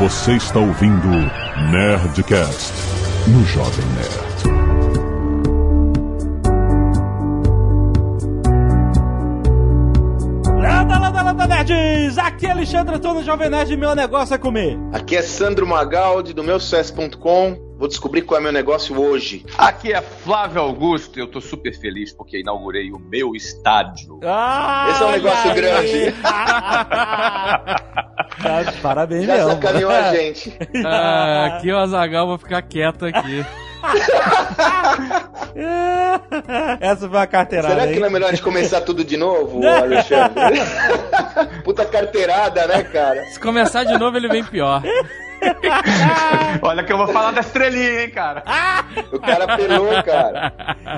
Você está ouvindo Nerdcast no Jovem Nerd. Landa, landa, landa, nerds! Aqui é Alexandre Antônio Jovem Nerd e meu negócio é comer. Aqui é Sandro Magaldi do meu sucesso.com. Vou descobrir qual é meu negócio hoje. Aqui é Flávio Augusto e eu tô super feliz porque inaugurei o meu estádio. Ah, Esse é um negócio olha grande. Tá, Parabéns Já mesmo. sacaneou a gente. Ah, aqui o Azagal vou ficar quieto aqui. Essa foi uma carteirada, Será que hein? não é melhor a gente começar tudo de novo, Alexandre? Puta carteirada, né, cara? Se começar de novo, ele vem pior. Olha que eu vou falar da estrelinha, hein, cara. O cara apelou, cara.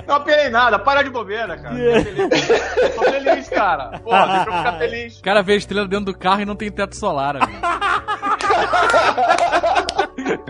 Não apelei nada, para de bobeira, cara. Tô feliz. Eu tô feliz, cara. Porra, deixa eu ficar feliz. O cara vê a estrela dentro do carro e não tem teto solar, amigo.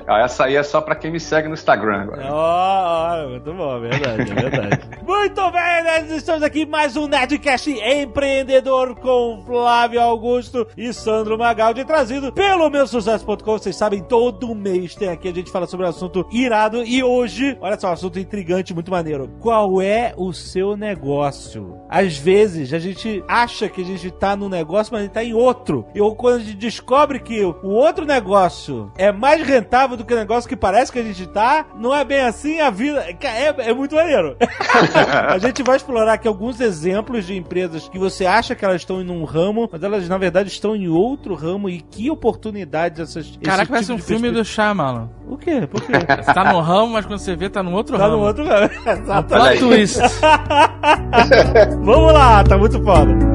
Essa aí é só pra quem me segue no Instagram agora. Ó, muito bom, verdade, é verdade. muito bem, nerds, estamos aqui mais um Nerdcast empreendedor com Flávio Augusto e Sandro Magaldi, trazido pelo meu sucesso.com. Vocês sabem, todo mês tem aqui, a gente fala sobre um assunto irado e hoje, olha só, um assunto intrigante, muito maneiro. Qual é o seu negócio? Às vezes a gente acha que a gente tá num negócio, mas a gente tá em outro. E ou quando a gente descobre que o outro negócio é mais rentável do que o negócio que parece que a gente tá, não é bem assim a vida. É, é muito maneiro. a gente vai explorar aqui alguns exemplos de empresas que você acha que elas estão em um ramo, mas elas na verdade estão em outro ramo e que oportunidades essas. Caraca, parece tipo um de filme do Shyamalan. O quê? Por quê? Você tá no ramo, mas quando você vê, tá no outro Tá ramo. no outro ramo. Exatamente. Plot twist. Vamos lá, tá muito foda.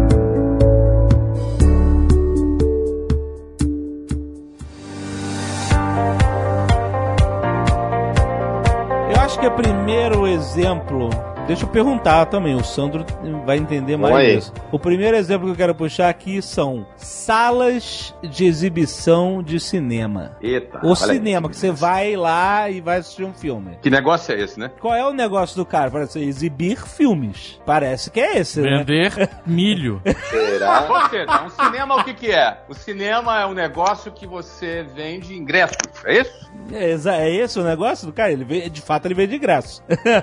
Eu acho que o primeiro exemplo. Deixa eu perguntar também, o Sandro vai entender mais disso. O primeiro exemplo que eu quero puxar aqui são salas de exibição de cinema. Eita. O olha aí. cinema, que você vai lá e vai assistir um filme. Que negócio é esse, né? Qual é o negócio do cara? Parece exibir filmes. Parece que é esse, né? Vender milho. Será? Seja, um cinema o que que é? O cinema é um negócio que você vende ingressos, é isso? É, é esse o negócio do cara? Ele vê, de fato ele vê de graça.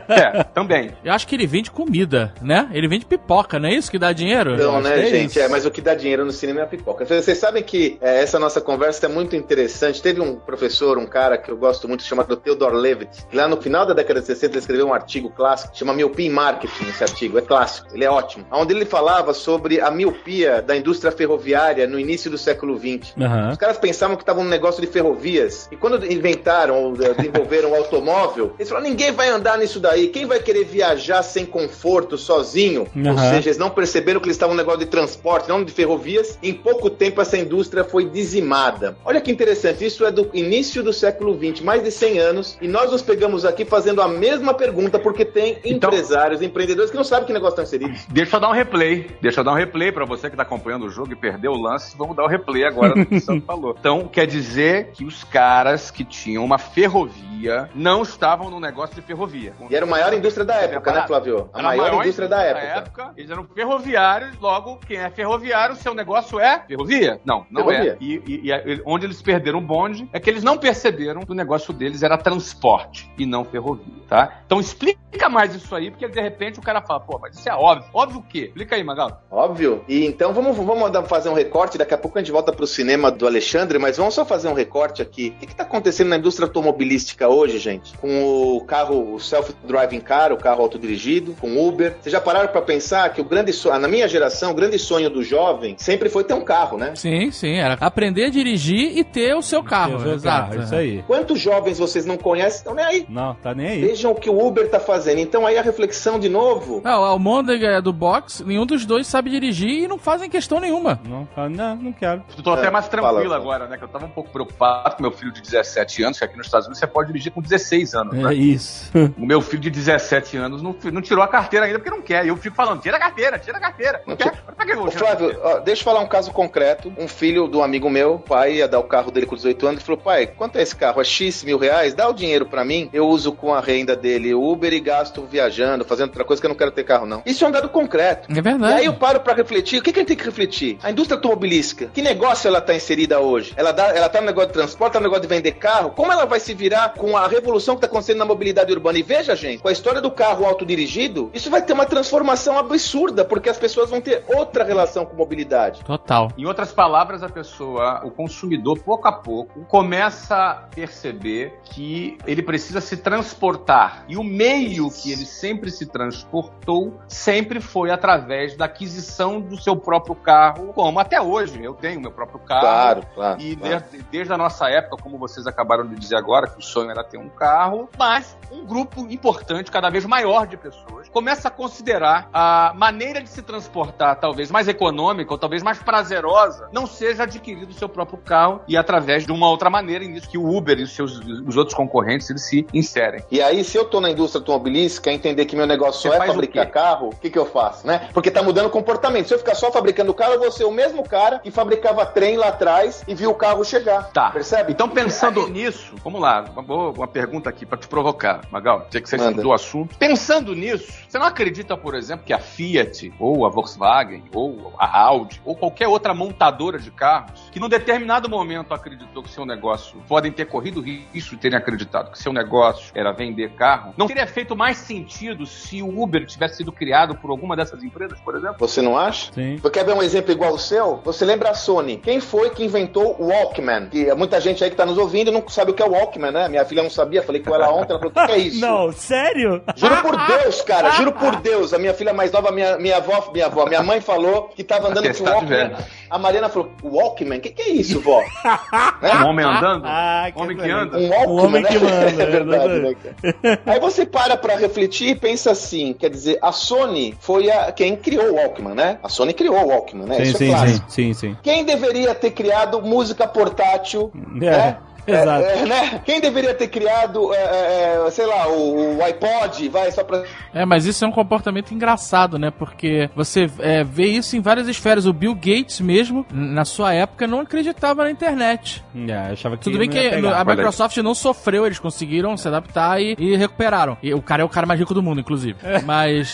É, também. Acho que ele vende comida, né? Ele vende pipoca, não é isso que dá dinheiro? Então, acho né, é gente? É, mas o que dá dinheiro no cinema é a pipoca. Vocês sabem que é, essa nossa conversa é muito interessante. Teve um professor, um cara que eu gosto muito, chamado Theodore Levitt, que lá no final da década de 60 ele escreveu um artigo clássico, chama Miopia em Marketing, esse artigo. É clássico, ele é ótimo. Onde ele falava sobre a miopia da indústria ferroviária no início do século XX. Aham. Os caras pensavam que estavam num negócio de ferrovias. E quando inventaram ou eh, desenvolveram o automóvel, eles falaram: ninguém vai andar nisso daí. Quem vai querer viajar sem conforto, sozinho? Ou Aham. seja, eles não perceberam que eles estavam num negócio de transporte, não de ferrovias. Em pouco tempo, essa indústria foi dizimada. Olha que interessante, isso é do início do século XX, mais de 100 anos. E nós nos pegamos aqui fazendo a mesma pergunta, porque tem Então- empresários, empreendedores que não sabem que negócio estão inseridos. Deixa eu dar um replay. Deixa eu dar um replay pra você que tá acompanhando o jogo e perdeu o lance. Vamos dar o replay agora do que o Santo falou. Então, quer dizer que os caras que tinham uma ferrovia não estavam no negócio de ferrovia. E era a maior indústria da época, né, Flávio? A Era maior, indústria da época. Eles eram ferroviários, logo, quem é ferroviário, seu negócio é ferrovia? Não, não Ferrovia. é. E, e- e onde eles perderam o bonde é que eles não perceberam que o negócio deles era transporte e não ferrovia, tá? Então explica mais isso aí, porque de repente o cara fala, pô, mas isso é óbvio. Óbvio o quê? Explica aí, Magal. Óbvio. E então vamos, vamos fazer um recorte. Daqui a pouco a gente volta pro cinema do Alexandre, mas vamos só fazer um recorte aqui. O que, que tá acontecendo na indústria automobilística hoje, gente? Com o carro, o self-driving car, o carro autodirigido, com Uber. Vocês já pararam pra pensar que o grande sonho, na minha geração, o grande sonho do jovem sempre foi ter um carro, né? Sim, sim. Era aprender a dirigir e ter o seu carro. Eu Exato. carro, Isso aí. Quantos jovens vocês não conhecem estão nem aí? Não, tá nem aí. Vejam o que o Uber tá fazendo. Então aí a reflexão de novo. Não, o Almôndega é do box, nenhum dos dois sabe dirigir e não fazem questão nenhuma. Não, fala, não, não quero. Tô até É, mais tranquilo fala. agora, né? Que eu tava um pouco preocupado com meu filho de 17 anos, que aqui nos Estados Unidos você pode dirigir com 16 anos, né? É isso. O meu filho de 17 anos não, não tirou a carteira ainda porque não quer. E eu fico falando, tira a carteira, tira a carteira. Não quer? Pra que eu vou Ô, tirar a Flávio, ó, deixa eu falar um caso concreto. Um filho do amigo meu, pai ia dar o carro dele com 18 anos, e falou: pai, quanto é esse carro? É X mil reais? Dá o dinheiro pra mim, eu uso com a renda dele Uber e gasto viajando, fazendo outra coisa que eu não quero ter carro, não. Isso é um dado concreto. É E verdade. aí eu paro pra refletir, o que, que a gente tem que refletir? A indústria automobilística, que negócio ela tá inserida hoje? Ela, dá, ela tá no negócio de transporte, tá no negócio de vender carro? Como ela vai se virar com a revolução que tá acontecendo na mobilidade urbana? E veja, gente, com a história do carro autodirigido, isso vai ter uma transformação absurda, porque as pessoas vão ter outra relação com mobilidade. Total. Em outras palavras, a pessoa, o consumidor, pouco a pouco, começa a perceber que ele precisa se transportar. E o meio que ele sempre se transportou sempre foi através da aquisição do seu próprio carro, como até hoje. Eu tenho meu próprio carro. Claro, claro. E claro. desde, desde a nossa época, como vocês acabaram de dizer agora, que o sonho era ter um carro, mas um grupo importante, cada vez maior de pessoas, começa a considerar a maneira de se transportar, talvez mais econômica ou talvez mais prazerosa, não seja adquirir o seu próprio carro e através de uma outra maneira, e nisso que o Uber e os seus os outros concorrentes eles se inserem. E aí, se eu tô na indústria automobilística, entender que meu negócio Você só é o fabricar quê? carro, o que, que eu faço, né? Porque tá mudando o comportamento. Se eu ficar só fabricando carro, eu vou ser o mesmo cara que fabricava trem lá atrás e viu o carro chegar. Tá. Percebe? Então, pensando nisso, vamos lá, uma, boa- uma pergunta aqui pra te provocar, Magal. Já que você estudou o assunto. Pensando nisso, você não acredita, por exemplo, que a Fiat, ou a Volkswagen, ou a Audi, ou qualquer outra montadora de carros, que num determinado momento acreditou que seu negócio, podem ter corrido risco de terem acreditado que seu negócio era vender carro, não teria feito mais sentido se o Uber tivesse sido criado por alguma dessas empresas, por exemplo? Você não acha? Sim. Você quer ver um exemplo igual ao seu? Você lembra a Sony? Quem foi que inventou o Walkman? Que muita gente aí que tá nos ouvindo não sabe o que é o Walkman, né? Minha filha não sabia, falei com ela ontem, ela falou, o que que é isso? Não, sério? Juro por Deus, cara, juro por Deus. A minha filha mais nova, minha, minha avó, minha avó, minha mãe falou que tava andando com de Walkman. A Mariana falou, Walkman? O que, que é isso, vó? Um homem andando? Ah, que homem que anda? Um Walkman, O homem né? que manda, É verdade, é né, cara? Aí você para pra refletir e pensa assim, quer dizer, a Sony foi a, quem criou o Walkman, né? A Sony criou o Walkman, né? Sim, Isso é sim, clássico. sim, sim, sim. Quem deveria ter criado música portátil, É, né? exato. É, é, né? Quem deveria ter criado, é, é, é, sei lá, o, o iPod, vai, só pra... É, mas isso é um comportamento engraçado, né? Porque você é, vê isso em várias esferas. O Bill Gates mesmo, na sua época, não acreditava na internet. É, achava que Tudo bem que pegar. a. Microsoft não sofreu, eles conseguiram se adaptar e, e recuperaram. E o cara é o cara mais rico do mundo, inclusive. Mas.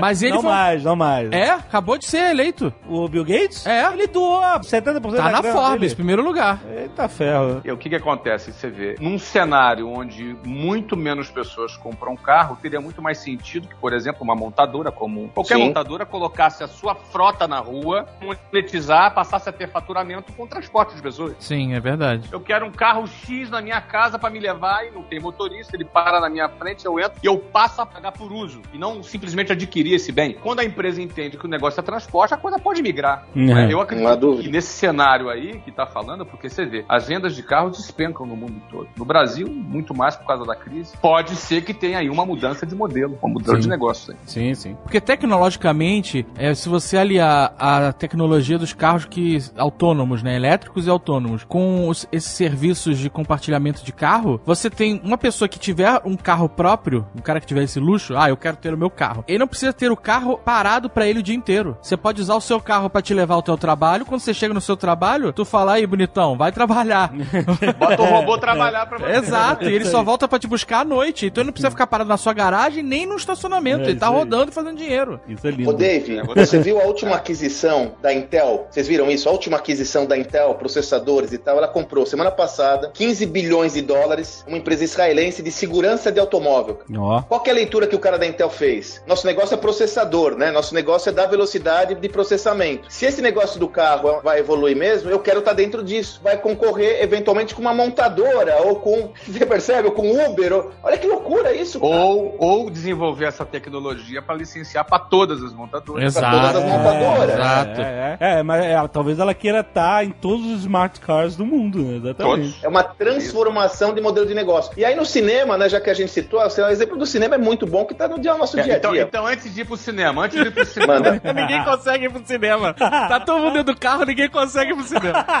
Mas ele não foi. mais, não mais. É, acabou de ser eleito. O Bill Gates? É. Ele doou 70% Tá da na grana Forbes, dele. primeiro lugar. Eita ferro. E o que, que acontece? Você vê, num cenário onde muito menos pessoas compram carro, teria muito mais sentido que, por exemplo, uma montadora comum, qualquer Sim. montadora colocasse a sua frota na rua, monetizar, passasse a ter faturamento com transporte de pessoas. Sim, é verdade. Eu quero um carro X na minha casa pra me levar e não tem motorista, ele para na minha frente, eu entro e eu passo a pagar por uso e não simplesmente adquirir esse bem. Quando a empresa entende que o negócio é transporte, a coisa pode migrar. É. né? Eu acredito que nesse cenário aí que tá falando, porque você vê, as vendas de carros despencam no mundo todo. No Brasil, muito mais por causa da crise. Pode ser que tenha aí uma mudança de modelo, uma mudança Sim. de negócio. Aí. Sim, sim. Porque tecnologicamente, é, se você aliar a tecnologia dos carros que autônomos, né, elétricos e autônomos, com os- esses serviços de compartilhamento de carro, você tem uma pessoa que tiver um carro próprio, um cara que tiver esse luxo, ah, eu quero ter o meu carro. Ele não precisa ter o carro parado pra ele o dia inteiro. Você pode usar o seu carro pra te levar ao teu trabalho. Quando você chega no seu trabalho, tu fala aí, bonitão, vai trabalhar. Bota o robô trabalhar pra você. Exato, e ele só volta pra te buscar à noite. Então ele não precisa ficar parado na sua garagem nem no estacionamento. É, ele tá rodando e fazendo dinheiro. Isso é lindo. Ô, Dave, você viu a última aquisição da Intel? Vocês viram isso? A última aquisição da Intel, processadores e tal, ela comprou semana passada 15 bilhões de dólares, uma empresa israelense de segurança de automóvel. Ó. Qual que é a leitura que o cara da Intel fez? Nosso negócio é processador, né? Nosso negócio é dar velocidade de processamento. Se esse negócio do carro vai evoluir mesmo, eu quero estar dentro disso. Vai concorrer eventualmente com uma montadora ou com, você percebe, ou com Uber. Ou... Olha que loucura isso, cara. Ou, ou desenvolver essa tecnologia para licenciar para todas as montadoras. Pra todas as montadoras. Exato. É, é, é, mas é, talvez ela queira estar em todos os smart cars do mundo, né? Exatamente. Todos. É uma transformação de modelo de negócio. E aí no cinema, né, já que a gente citou, assim, o exemplo do cinema é muito bom, que tá no dia nosso dia a Então, dia. então, antes de ir pro cinema, antes de ir pro cinema, ninguém consegue ir pro cinema. Tá todo mundo dentro do carro, ninguém consegue ir pro cinema.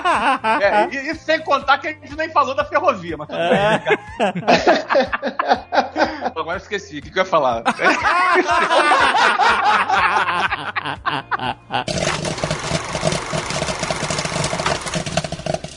É, e, e sem contar que a gente nem falou da ferrovia, mas tudo bem. Agora eu esqueci. O que, que eu ia falar?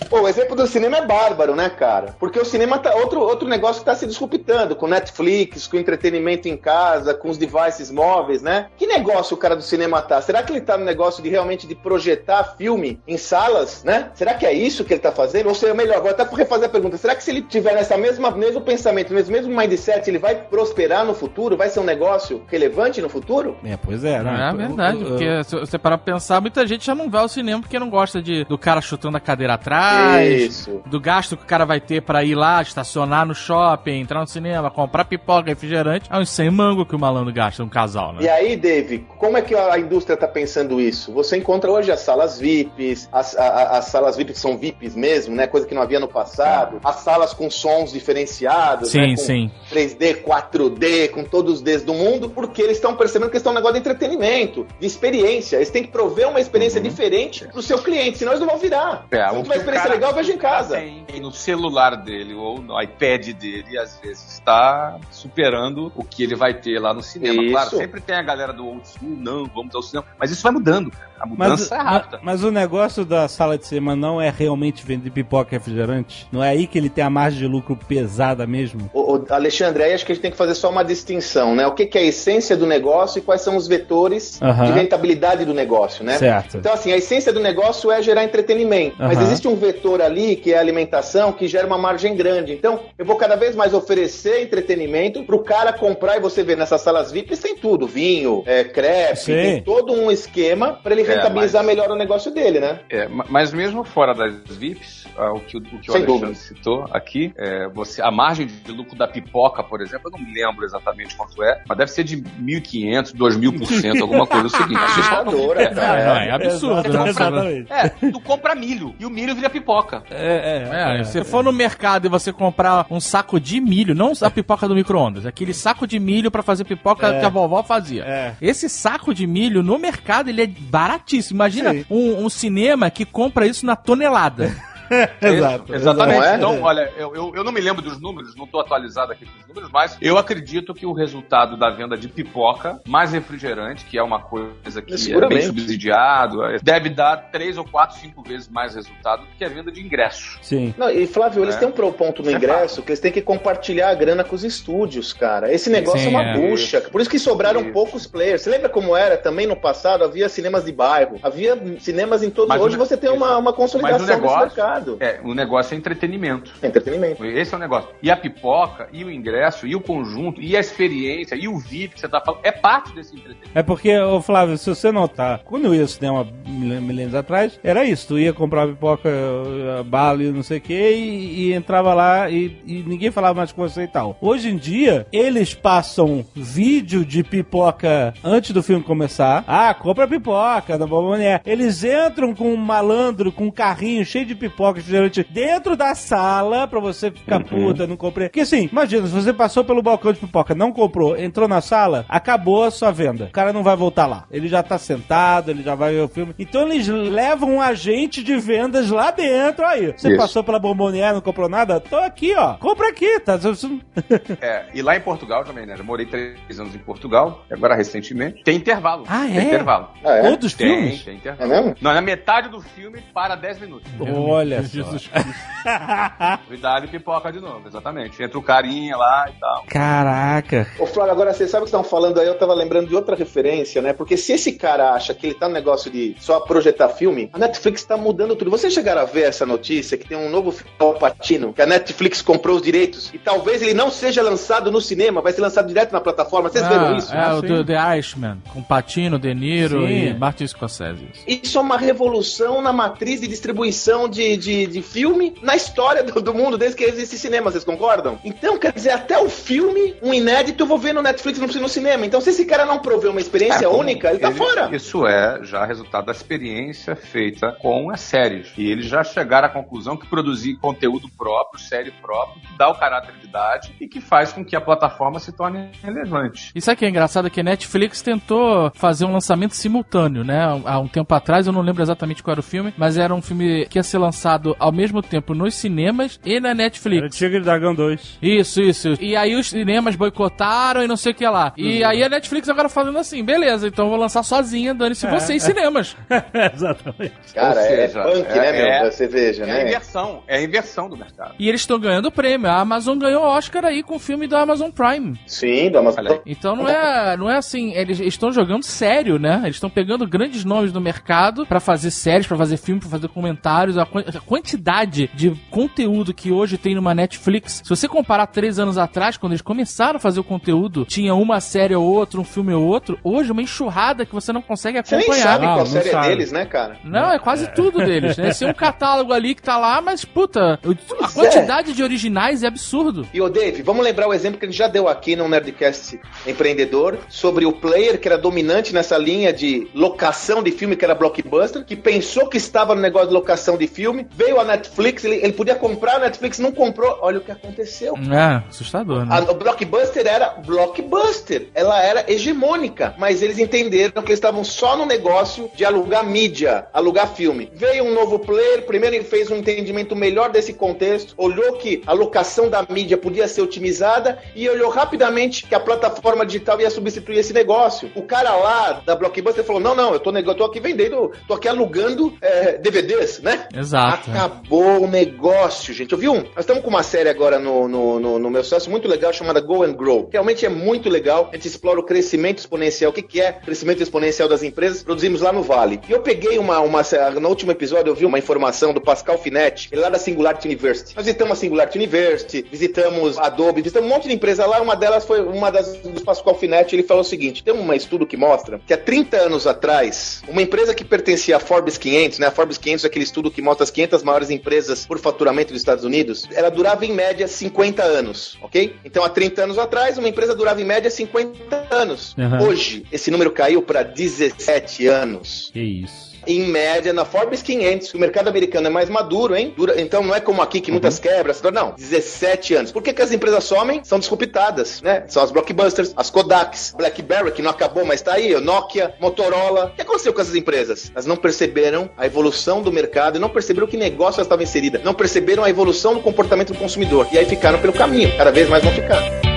Pô, o exemplo do cinema é bárbaro, né, cara? Porque o cinema tá outro, outro negócio que tá se disruptando, com Netflix, com entretenimento em casa, com os devices móveis, né? Que negócio o cara do cinema tá? Será que ele tá no negócio de realmente de projetar filme em salas, né? Será que é isso que ele tá fazendo? Ou seja, melhor, agora até por refazer a pergunta, será que se ele tiver nessa mesma mesmo pensamento, nesse mesmo mindset, ele vai prosperar no futuro? Vai ser um negócio relevante no futuro? É, pois é, né? É verdade, porque se você parar pra pensar, muita gente já não vai ao cinema porque não gosta de, do cara chutando a cadeira atrás, Isso. do gasto que o cara vai ter pra ir lá, estacionar no shopping, entrar no cinema, comprar pipoca, refrigerante. É uns 100 mango que o malandro gasta, um casal, né? E aí, Dave, como é que a indústria está pensando isso? Você encontra hoje as salas VIPs, as, a- a- as salas VIPs que são VIPs mesmo, né? Coisa que não havia no passado. As salas com sons diferenciados, Sim, né? Com sim. 3D, 4D, com todos os Ds do mundo, porque eles estão percebendo que eles estão um negócio de entretenimento, de experiência. Eles têm que prover uma experiência diferente pro seu cliente, senão eles não vão virar. É, tiver o experiência cara legal, veja em casa. Tem no celular dele ou no iPad dele, às vezes está superando o que ele vai ter lá no cinema. Isso. Claro, sempre tem a galera do old school, não, vamos ao cinema. Mas isso vai mudando. A Mas, mudança é rápida. mas o negócio da sala de cinema não é realmente vender pipoca e refrigerante? Não é aí que ele tem a margem de lucro pesada mesmo? Ô, ô, Alexandre, aí acho que a gente tem que fazer só uma distinção, né? O que, que é a essência do negócio e quais são os vetores Aham. de rentabilidade do negócio, né? Certo. Então, assim, a essência do negócio é gerar entretenimento. Mas Aham. existe um vetor ali, que é a alimentação, que gera uma margem grande. Então, eu vou cada vez mais oferecer entretenimento pro cara comprar e você vê nessas salas VIPs tem tudo: vinho, é, crepe, Sim. tem todo um esquema para ele É, rentabilizar mas- melhor o negócio dele, né? É, ma- mas mesmo fora das VIPs, ah, o que, o- o, que o Alexandre dúvida. citou aqui, é, você, a margem de lucro da pipoca, por exemplo, eu não me lembro exatamente quanto é, mas deve ser de 1.500, 2.000%, alguma coisa. É o seguinte, Assustadora, é, cara. Não, é absurdo, né? É, tu compra milho e o milho vira pipoca. É, é, É, se você for no mercado e você comprar um saco de milho, não a pipoca do micro-ondas, aquele saco de milho pra fazer pipoca É. que a vovó fazia. É. Esse saco de milho no mercado ele é baratíssimo. Imagina um, um cinema que compra isso na tonelada. Exato. Exatamente. Não é? Então, olha, eu, eu, eu não me lembro dos números, não estou atualizado aqui com os números, mas eu acredito que o resultado da venda de pipoca mais refrigerante, que é uma coisa que é bem subsidiado, é, deve dar três ou quatro, cinco vezes mais resultado do que a venda de ingresso. Sim. Não, e Flávio, eles É. têm um pro- ponto no é ingresso que eles têm que compartilhar a grana com os estúdios, cara. Esse negócio Sim, é uma é. bucha. Por isso que sobraram Isso. poucos players. Você lembra como era também no passado? Havia cinemas de bairro, havia cinemas em todos. Mas Hoje você tem uma, uma consolidação Mas negócio- desse É, o negócio é entretenimento. É entretenimento. Esse é o negócio. E a pipoca, e o ingresso, e o conjunto, e a experiência, e o VIP que você tá falando, é parte desse entretenimento. É porque, ô Flávio, se você notar, quando eu ia ao cinema mil- milênios atrás, era isso, tu ia comprar pipoca, eh, bala e não sei o que, e, e entrava lá e, e ninguém falava mais com você e tal. Hoje em dia, eles passam vídeo de pipoca antes do filme começar. Ah, compra pipoca da Boboné. Eles entram com um malandro, com um carrinho cheio de pipoca, refrigerante, dentro da sala, pra você ficar puta, não comprei. Porque assim, imagina, se você passou pelo balcão de pipoca, não comprou, entrou na sala, acabou a sua venda. O cara não vai voltar lá. Ele já tá sentado, ele já vai ver o filme. Então eles levam um agente de vendas lá dentro. Aí, você Isso. passou pela Bombonier, não comprou nada? Tô aqui, ó. Compra aqui, tá? É, e lá em Portugal também, né? Eu morei três anos em Portugal, agora recentemente. Tem intervalo. Ah, Tem é? intervalo. Ah, é? Todos os Tem, filmes? tem É intervalo. mesmo? Não, na metade do filme para 10 minutos. Olha só. Jesus Cristo. E pipoca de novo, exatamente. Entra o carinha lá e tal. Caraca. Ô, Flávio, agora você sabe o que estão falando aí? Eu tava lembrando de outra referência, né? Porque se esse cara acha que ele tá no negócio de só projetar filme, a Netflix tá mudando tudo. Vocês chegaram a ver essa notícia que tem um novo filme do Al Pacino, que a Netflix comprou os direitos e talvez ele não seja lançado no cinema, vai ser lançado direto na plataforma. Vocês viram isso? É, o sim. do The Irishman, com Patino, De Niro Sim. e Martin Scorsese. Isso é uma revolução na matriz de distribuição de, de, de filme na história do, do mundo, desde que existe cinema, vocês concordam? Então, quer dizer, até o filme, um inédito, eu vou ver no Netflix, não preciso no cinema. Então, se esse cara não prover uma experiência É, única, ele tá fora. Isso é já resultado da experiência feita com as séries. E eles já chegaram à conclusão que produzir conteúdo próprio, série própria, que dá o caráter de idade e que faz com que a plataforma se torne relevante. E sabe o que é engraçado? Que a Netflix tentou fazer um lançamento simultâneo, né? Há um tempo atrás, eu não lembro exatamente qual era o filme, mas era um filme que ia ser lançado lançado ao mesmo tempo nos cinemas e na Era Netflix. Tigre e Dragão 2. Isso, isso. E aí os cinemas boicotaram e não sei o que lá. E aí a Netflix agora falando assim, beleza, então eu vou lançar sozinha, dane-se vocês cinemas. Exatamente. Cara, é seja, punk, é- né, meu? é- Você veja, É a né? inversão, é a inversão do mercado. E eles estão ganhando prêmio. A Amazon ganhou Oscar aí com o filme da Amazon Prime. Sim, do Amazon. Aí. Então não é, não é assim, eles estão jogando sério, né? Eles estão pegando grandes nomes do mercado pra fazer séries, pra fazer filme, pra fazer comentários. A, a quantidade de conteúdo que hoje tem numa Netflix, se você comparar três anos atrás, quando eles começaram a fazer o conteúdo, tinha uma série ou outra, um filme ou outro. Hoje uma enxurrada que você não consegue Você nem acompanhar. sabe Não, qual não série sabe. é deles, né, cara? Não, é quase tudo deles, né? Tem um catálogo ali que tá lá, mas puta, a Pois quantidade de originais é absurdo. E o Dave, vamos lembrar o exemplo que a gente já deu aqui no Nerdcast Empreendedor sobre o player que era dominante nessa linha de locação de filme, que era Blockbuster, que pensou que estava no negócio de locação de filme, veio a Netflix, ele, ele podia comprar, a Netflix não comprou. Olha o que aconteceu. É, assustador, né? A, o Blockbuster era Blockbuster. Ela era hegemônica. Mas eles entenderam que eles estavam só no negócio de alugar mídia, alugar filme. Veio um novo player, primeiro ele fez um entendimento melhor desse contexto, olhou que a locação da mídia podia ser otimizada e olhou rapidamente que a plataforma digital ia substituir esse negócio. O cara lá da Blockbuster falou: não, não, eu tô, eu tô aqui vendendo, tô aqui alugando é, DVDs, né? Exato. Acabou o negócio, gente. Eu vi um. Nós estamos com uma série agora no, no, no, no meu sócio muito legal chamada Go and Grow. Realmente é muito legal. A gente explora o crescimento exponencial. O que, que é crescimento exponencial das empresas? Produzimos lá no Vale. E eu peguei uma, uma. No último episódio, eu vi uma informação do Pascal Finetti, ele é lá da Singularity University. Nós visitamos a Singularity University, visitamos Adobe, visitamos um monte de empresa lá. Uma delas foi uma das do Pascal Finetti. Ele falou o seguinte: tem um estudo que mostra que há 30 anos atrás, uma empresa que pertencia à Forbes 500, né? A Forbes 500 é aquele estudo que mostra as 500 maiores empresas por faturamento dos Estados Unidos. Ela durava em média 50 anos, ok? Então há 30 anos atrás, uma empresa durava em média 50 anos. Uhum. Hoje, esse número caiu para 17 anos Que isso. Em média na Forbes 500, que o mercado americano é mais maduro, hein? Dura- então não é como aqui que muitas quebras, não, 17 anos. Por que, que as empresas somem? São disruptadas, né? São as blockbusters, as Kodaks, BlackBerry, que não acabou, mas tá aí, Nokia, Motorola. O que aconteceu com essas empresas? Elas não perceberam a evolução do mercado e não perceberam que negócio elas estavam inseridas. Não perceberam a evolução do comportamento do consumidor. E aí ficaram pelo caminho. Cada vez mais vão ficar.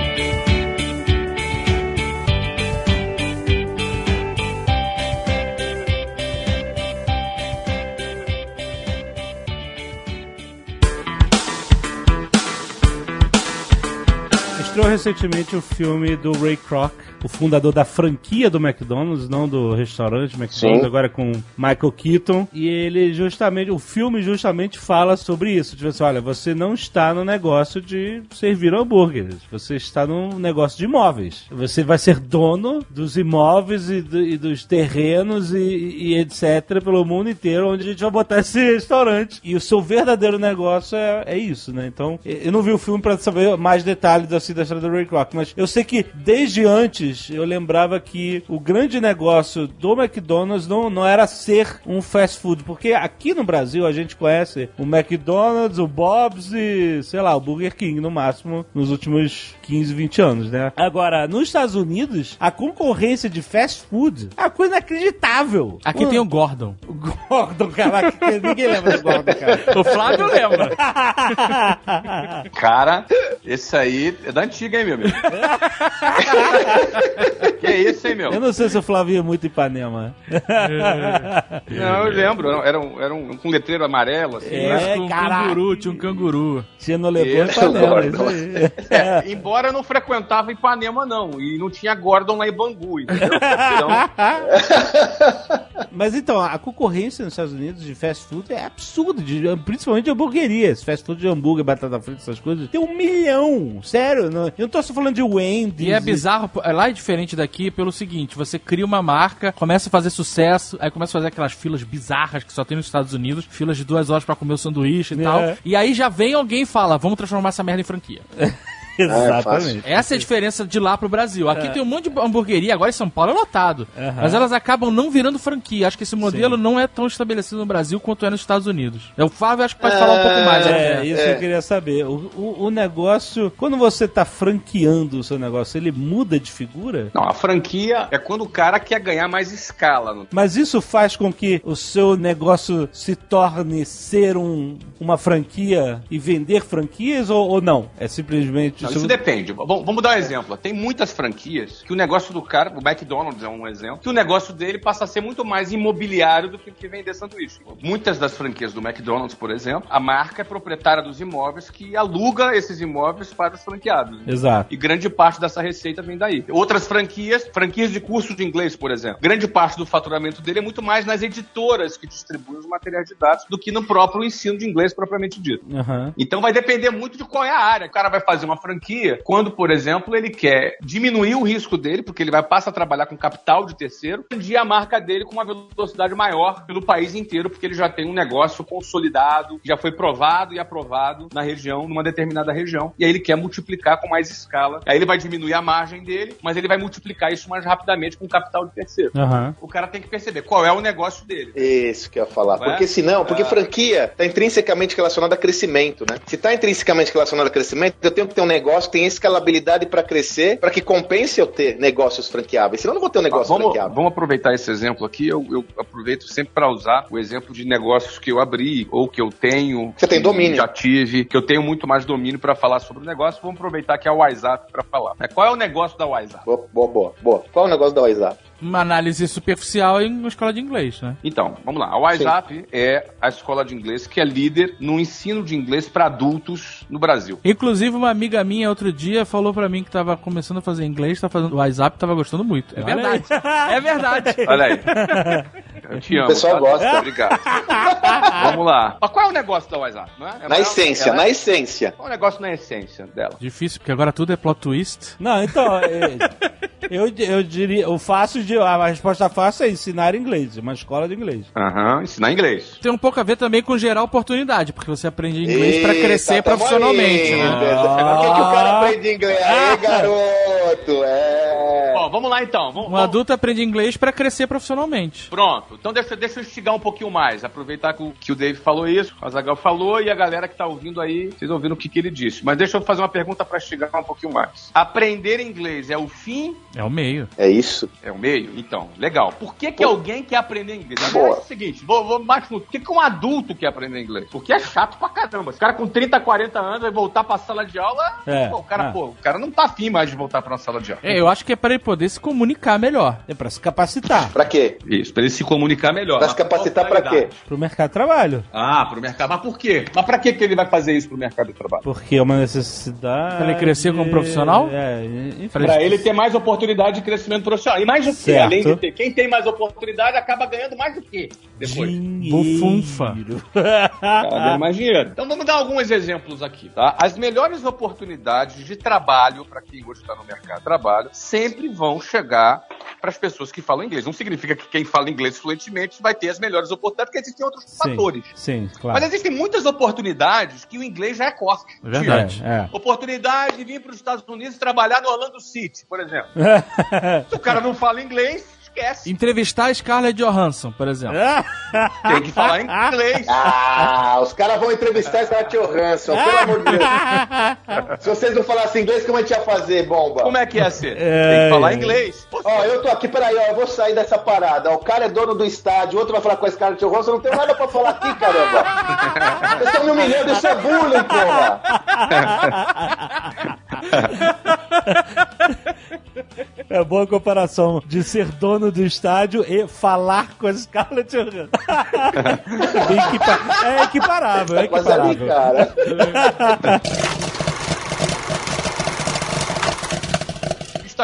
Estreou recentemente o filme do Ray Kroc, o fundador da franquia do McDonald's, não do restaurante McDonald's, Sim. agora com Michael Keaton. E ele justamente, o filme justamente fala sobre isso. Tipo assim, olha, você não está no negócio de servir hambúrgueres, você está no negócio de imóveis. Você vai ser dono dos imóveis e, do- e dos terrenos e, e etc. pelo mundo inteiro, onde a gente vai botar esse restaurante. E o seu verdadeiro negócio é, é isso, né? Então, eu não vi o filme pra saber mais detalhes assim da história do Ray Kroc, mas eu sei que desde antes eu lembrava que o grande negócio do McDonald's não, não era ser um fast food, porque aqui no Brasil a gente conhece o McDonald's, o Bob's e, sei lá, o Burger King no máximo nos últimos 15, 20 anos, né? Agora, nos Estados Unidos, a concorrência de fast food é uma coisa inacreditável. Aqui tem o Gordon. o Gordon, caraca, ninguém lembra do Gordon, cara. O Flávio lembra. Cara, esse aí é da antiga, hein, meu amigo? que isso, hein, meu? Eu não sei se o Flavio é muito Ipanema. Não, eu lembro. Era um, era um com letreiro amarelo, assim. É, né? Tinha um caraca. canguru, tinha um canguru. Tinha no Leblon Ipanema, isso aí. É, embora eu não frequentava Ipanema, não. E não tinha Gordon lá em Bangu, entendeu? Então, Mas então, a concorrência nos Estados Unidos de fast food é absurda, de- principalmente de hamburguerias. Fast food de hambúrguer, batata frita, essas coisas. Tem um milhão, sério. Não, eu não tô só falando de Wendy's. E é bizarro, lá é diferente daqui pelo seguinte: você cria uma marca, começa a fazer sucesso, aí começa a fazer aquelas filas bizarras que só tem nos Estados Unidos, filas de duas horas pra comer o sanduíche e É. tal. E aí já vem alguém e fala: vamos transformar essa merda em franquia. Exatamente. Essa é a diferença de lá pro Brasil. Aqui tem um monte de hamburgueria, agora em São Paulo é lotado. Mas elas acabam não virando franquia. Acho que esse modelo não é tão estabelecido no Brasil quanto é nos Estados Unidos. O Flávio acho que pode falar um pouco mais. É, até. isso É. eu queria saber. O, o, o negócio, quando você tá franqueando o seu negócio, ele muda de figura? Não, a franquia é quando o cara quer ganhar mais escala. Mas isso faz com que o seu negócio se torne ser um, uma franquia e vender franquias ou, ou não? É simplesmente. Não, isso depende. Vamos, vamos dar um exemplo. Tem muitas franquias que o negócio do cara, o McDonald's é um exemplo, que o negócio dele passa a ser muito mais imobiliário do que, vender sanduíche. Muitas das franquias do McDonald's, por exemplo, a marca é proprietária dos imóveis que aluga esses imóveis para os franqueados. Exato. E grande parte dessa receita vem daí. Outras franquias, franquias de curso de inglês, por exemplo, grande parte do faturamento dele é muito mais nas editoras que distribuem os materiais didáticos do que no próprio ensino de inglês propriamente dito. Aham. Então vai depender muito de qual é a área. O cara vai fazer uma franquia quando, por exemplo, ele quer diminuir o risco dele, porque ele vai passar a trabalhar com capital de terceiro, expandir a marca dele com uma velocidade maior pelo país inteiro, porque ele já tem um negócio consolidado, já foi provado e aprovado na região, numa determinada região. E aí ele quer multiplicar com mais escala. Aí ele vai diminuir a margem dele, mas ele vai multiplicar isso mais rapidamente com capital de terceiro. Aham. O cara tem que perceber qual é o negócio dele. Isso que eu ia falar. Não é? Porque senão, porque Ah. franquia tá intrinsecamente relacionada a crescimento, né? Se tá intrinsecamente relacionado a crescimento, eu tenho que ter um negócio que tem escalabilidade para crescer, para que compense eu ter negócios franqueáveis. Senão eu não vou ter um negócio vamos, franqueável. vamos aproveitar esse exemplo aqui. Eu, eu aproveito sempre para usar o exemplo de negócios que eu abri ou que eu tenho. Você tem domínio. Já tive, que eu tenho muito mais domínio para falar sobre o negócio. Vamos aproveitar que é o WhatsApp para falar. né? Qual é o negócio da WhatsApp? Boa, boa, boa, boa. Qual é o negócio da WhatsApp? Uma análise superficial em uma escola de inglês, né? Então, vamos lá. A WhatsApp é a escola de inglês que é líder no ensino de inglês para adultos no Brasil. Inclusive, uma amiga minha outro dia falou pra mim que tava começando a fazer inglês, tá fazendo WhatsApp, tava gostando muito. É Olha verdade. É verdade. Olha aí. Eu te amo. O pessoal tá? gosta. Obrigado. Vamos lá. Mas qual é o negócio da WhatsApp? Não é? É Na essência, ela na é- essência. Qual é o negócio na essência dela? Difícil, porque agora tudo é plot twist. Não, então, é, eu, eu diria, o fácil de, a resposta fácil é ensinar inglês, uma escola de inglês. Aham, ensinar inglês. Tem um pouco a ver também com gerar oportunidade, porque você aprende inglês pra Eita, crescer tamo profissionalmente, aí, né? Beto. Por que, que o cara aprende inglês? Aí, garoto, é... Vamos lá então. Vamos, Um vamos- adulto aprende inglês pra crescer profissionalmente. Pronto. Então deixa, deixa eu instigar um pouquinho mais. Aproveitar que o, que o Dave falou isso, o Azagal falou e a galera que tá ouvindo aí, vocês ouviram o que, que ele disse. Mas deixa eu fazer uma pergunta pra instigar um pouquinho mais. Aprender inglês é o fim? É o meio. É isso. É o meio? Então, legal. Por que, que Pô. alguém quer aprender inglês? Agora é o seguinte, vou, vou mais fundo. Por que, que um adulto quer aprender inglês? Porque é chato pra caramba. Esse cara com 30, 40 anos vai voltar pra sala de aula. É. Pô, o cara, Ah. pô, o cara não tá afim mais de voltar pra uma sala de aula. É, eu acho que é pra ele poder se comunicar melhor. É pra se capacitar Pra quê? Isso, pra ele se comunicar melhor. Pra se capacitar pra quê? finalidade? pro mercado de trabalho. Ah, pro mercado. Mas por quê? Mas pra que que ele vai fazer isso pro mercado de trabalho? Porque é uma necessidade. Pra ele crescer como profissional? É, enfim. Pra ele ter mais oportunidade de crescimento profissional. E mais o quê? Certo. Além de ter. Quem tem mais oportunidade acaba ganhando mais do quê? Depois. Dinheiro. Bufunfa. Ganha mais dinheiro. Então vamos dar alguns exemplos aqui, tá? As melhores oportunidades de trabalho para quem hoje está no mercado de trabalho sempre vão chegar para as pessoas que falam inglês. Não significa que quem fala inglês fluentemente vai ter as melhores oportunidades, porque existem outros Sim, fatores. sim, claro. Mas existem muitas oportunidades que o inglês já é corte. Verdade. É, Oportunidade de vir para os Estados Unidos e trabalhar no Orlando City, por exemplo. Se o cara não fala inglês, esquece. Entrevistar a Scarlett Johansson, por exemplo. Tem que falar inglês. Ah, os caras vão entrevistar esse cara Johansson, pelo amor de Deus. Se vocês não falassem inglês, como a gente ia fazer, bomba? Como é que ia ser? Tem É, que falar inglês. Ó, eu tô aqui, peraí, ó, eu vou sair dessa parada. O cara é dono do estádio, o outro vai falar com cara de Johansson, eu não tenho nada pra falar aqui, caramba. Vocês estão me humilhando, isso é bullying, porra. É boa comparação de ser dono do estádio e falar com a Scarlett Johansson. Equipa- É equiparável, é Tá quase ali, equiparável. cara.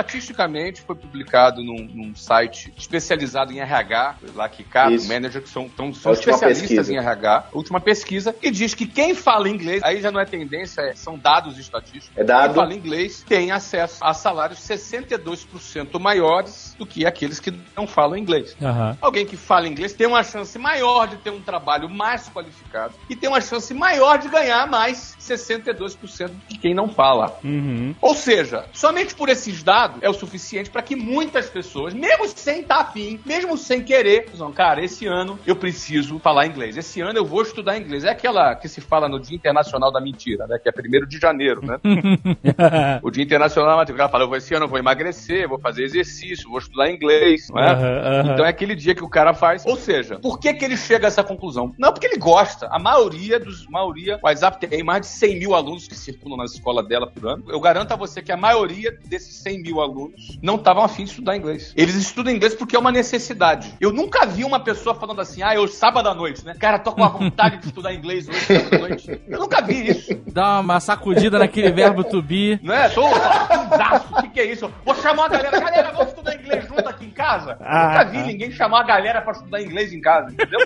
estatisticamente foi publicado num, num site especializado em RH, lá que cada Isso. manager que são, tão- são A última especialistas pesquisa. em RH, última pesquisa, que diz que quem fala inglês, aí já não é tendência, é- são dados estatísticos. É dado. Quem fala inglês tem acesso a salários 62% maiores do que aqueles que não falam inglês. Aham. Alguém que fala inglês tem uma chance maior de ter um trabalho mais qualificado e tem uma chance maior de ganhar mais 62% do que quem não fala. Uhum. Ou seja, somente por esses dados é o suficiente para que muitas pessoas, mesmo sem estar afim, mesmo sem querer, dizam, cara, esse ano eu preciso falar inglês. Esse ano eu vou estudar inglês. É aquela que se fala no Dia Internacional da Mentira, né? Que é 1 de janeiro, né? o Dia Internacional da Mentira. O cara fala, esse ano eu vou emagrecer, vou fazer exercício, vou estudar inglês, não é? Aham, aham. Então é aquele dia que o cara faz. Ou seja, por que, que ele chega a essa conclusão? Não porque ele gosta. A maioria dos. maioria, o WhatsApp tem mais de 100 mil alunos que circulam na escola dela por ano. Eu garanto a você que a maioria desses 100 mil alunos não estavam afim de estudar inglês. Eles estudam inglês porque é uma necessidade. Eu nunca vi uma pessoa falando assim, ah, eu sábado à noite, né? Cara, tô com a vontade de estudar inglês hoje, sábado à noite. Eu nunca vi isso. Dá uma sacudida naquele verbo to be. Não é? Tô afundaço. O que, que é isso? Vou chamar a galera. Galera, vamos estudar inglês junto aqui em casa? Ah, Nunca vi ah. ninguém chamar a galera pra estudar inglês em casa, entendeu?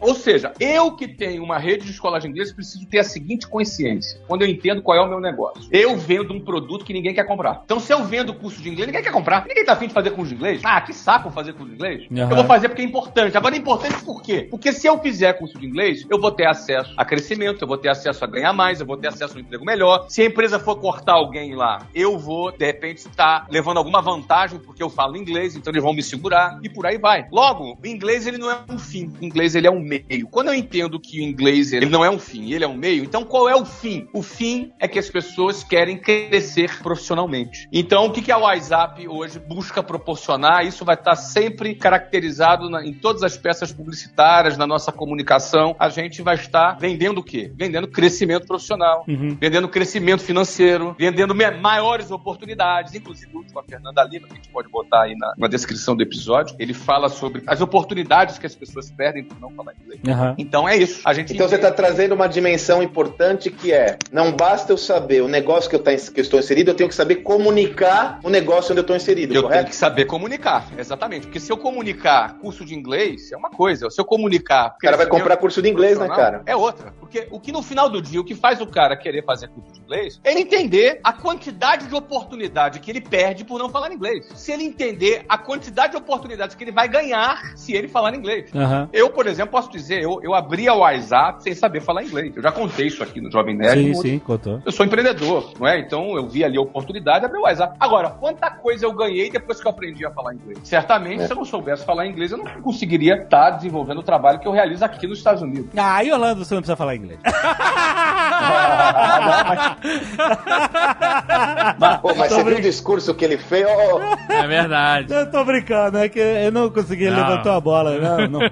Ou seja, eu que tenho uma rede de escolas de inglês preciso ter a seguinte consciência. Quando eu entendo qual é o meu negócio. Eu vendo um produto que ninguém quer comprar. Então, se eu vendo curso de inglês, ninguém quer comprar. Ninguém tá afim de fazer curso de inglês. Ah, que saco fazer curso de inglês. Aham. Eu vou fazer porque é importante. Agora é importante por quê? Porque se eu fizer curso de inglês, eu vou ter acesso a crescimento, eu vou ter acesso a ganhar mais, eu vou ter acesso a um emprego melhor. Se a empresa for cortar alguém lá, eu vou, de repente, estar levando alguma vantagem porque eu falo inglês, então eles vão me segurar e por aí vai. Logo, o inglês ele não é um fim, o inglês ele é um meio. Quando eu entendo que o inglês ele não é um fim, ele é um meio, então qual é o fim? O fim é que as pessoas querem crescer profissionalmente. Então, o que, que a WhatsApp hoje busca proporcionar? Isso vai estar sempre caracterizado na- em todas as peças publicitárias, na nossa comunicação. A gente vai estar vendendo o quê? Vendendo crescimento profissional, Uhum. vendendo crescimento financeiro, vendendo maiores oportunidades. Inclusive, o último, a Fernanda Lima, que a gente pode botar aí na, na descrição do episódio, ele fala sobre as oportunidades que as pessoas perdem por não falar inglês. Aham. Então é isso. A gente Então você está trazendo uma dimensão importante que é: não basta eu saber o negócio que eu, tá, que eu estou inserido, eu tenho que saber comunicar o negócio onde eu estou inserido, Eu tenho correto? que saber comunicar, exatamente. Porque se eu comunicar curso de inglês, é uma coisa. Se eu comunicar. O cara vai comprar curso de inglês, né, cara? É outra. Porque o que no final do dia, o que faz o cara querer fazer curso de inglês, é ele entender a quantidade de oportunidade que ele perde por não falar inglês. Se ele entender a quantidade de oportunidades que ele vai ganhar se ele falar inglês. Aham. Eu, por exemplo, posso dizer, eu, eu abri a WhatsApp sem saber falar inglês. Eu já contei isso aqui no Jovem Nerd. Sim, sim, contou. eu sou empreendedor, não é? Então eu vi ali a oportunidade, abri o WhatsApp. Agora, quanta coisa eu ganhei depois que eu aprendi a falar inglês? Certamente, É. se eu não soubesse falar inglês, eu não conseguiria estar desenvolvendo o trabalho que eu realizo aqui nos Estados Unidos. Ah, em Orlando você não precisa falar inglês. Pô, mas você viu o discurso que ele fez? Ô, ô, É verdade. Eu tô brincando, é que eu não consegui, ele Não. levantou a bola. Não, não.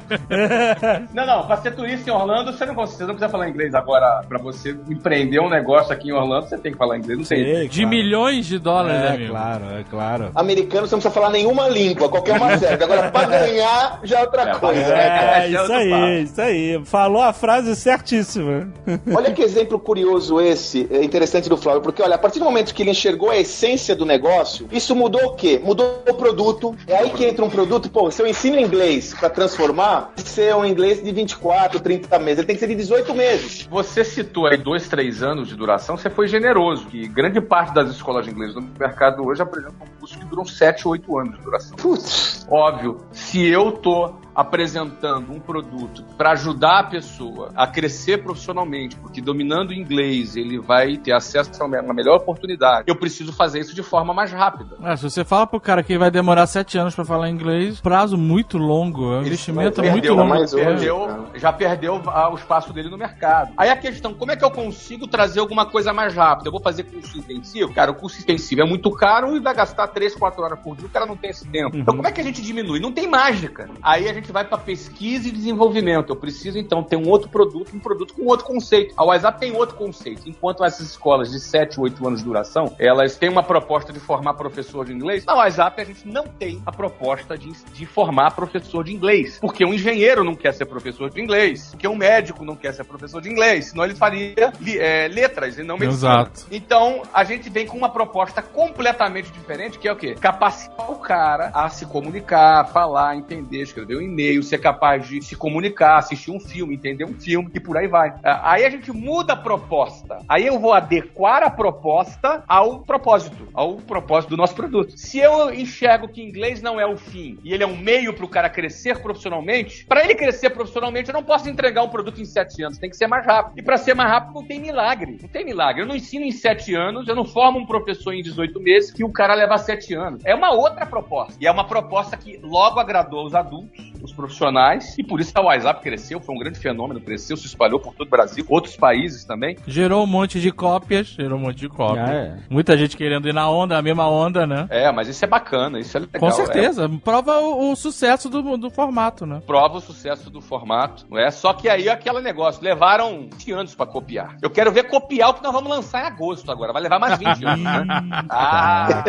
Não, não, pra ser turista em Orlando, você não, você não precisa falar inglês. Agora, pra você empreender um negócio aqui em Orlando, você tem que falar inglês. Não tem. Sei, De claro. milhões de dólares, É, amigo. claro, é claro. americano você não precisa falar nenhuma língua, qualquer uma serve. Agora, pra ganhar, já é outra É, coisa, né, cara? É, Esse é isso aí, papo. isso aí. Falou a frase certíssima. Olha que exemplo curioso esse, é interessante do Flávio, porque olha, a partir do momento que ele enxergou a essência do negócio, isso mudou o quê? Mudou o produto. É aí que entra um produto, pô, se eu ensino inglês pra transformar, tem que ser um inglês de 24, 30 meses, ele tem que ser de 18 meses. Você citou aí dois, três anos de duração, você foi generoso. Que grande parte das escolas de inglês no mercado hoje apresentam cursos que duram 7, 8 anos de duração. Putz, Óbvio, se eu tô apresentando um produto para ajudar a pessoa a crescer profissionalmente, porque dominando o inglês ele vai ter acesso a uma melhor oportunidade, eu preciso fazer isso de forma mais rápida. É, se você fala pro cara que vai demorar sete anos pra falar inglês, prazo muito longo, é um investimento vai- muito perdeu longo. hoje. Perdeu, já perdeu ah, o espaço dele no mercado. Aí a questão, como é que eu consigo trazer alguma coisa mais rápida? Eu vou fazer curso intensivo? Cara, o curso intensivo é muito caro e vai gastar 3, 4 horas por dia, o cara não tem esse tempo. Então como é que a gente diminui? Não tem mágica. Aí a gente gente vai para pesquisa e desenvolvimento. Eu preciso então ter um outro produto, um produto com outro conceito. A WhatsApp tem outro conceito. Enquanto essas escolas de 7, 8 anos de duração, elas têm uma proposta de formar professor de inglês, na WhatsApp a gente não tem a proposta de, de formar professor de inglês. Porque um engenheiro não quer ser professor de inglês, porque um médico não quer ser professor de inglês, senão ele faria é, letras e não medicina. Exato. Então, a gente vem com uma proposta completamente diferente, que é o quê? Capacitar o cara a se comunicar, falar, entender, escrever um e-mail, ser capaz de se comunicar, assistir um filme, entender um filme e por aí vai. Ah, Aí a gente muda a proposta. Aí eu vou adequar a proposta ao propósito, ao propósito do nosso produto. Se eu enxergo que inglês não é o fim e ele é um meio para o cara crescer profissionalmente, para ele crescer profissionalmente, eu não posso entregar um produto em sete anos, tem que ser mais rápido. E para ser mais rápido, não tem milagre. Não tem milagre. Eu não ensino em sete anos, eu não formo um professor em 18 meses que o cara leva sete anos. É uma outra proposta. E é uma proposta que logo agradou os adultos, os profissionais, e por isso a WhatsApp cresceu, foi um grande fenômeno, cresceu, se espalhou por todo o Brasil, outros países também. Gerou um monte de cópias, gerou um monte de cópias. Ah, é. Muita gente querendo ir na onda, a mesma onda, né? É, mas isso é bacana, isso é legal. Com é certeza. Prova o, o sucesso do, do formato, né? prova o sucesso do formato, não é? Só que aí é aquele negócio, levaram 20 anos pra copiar. Eu quero ver copiar o que nós vamos lançar em agosto agora, vai levar mais 20 anos, né? Ah!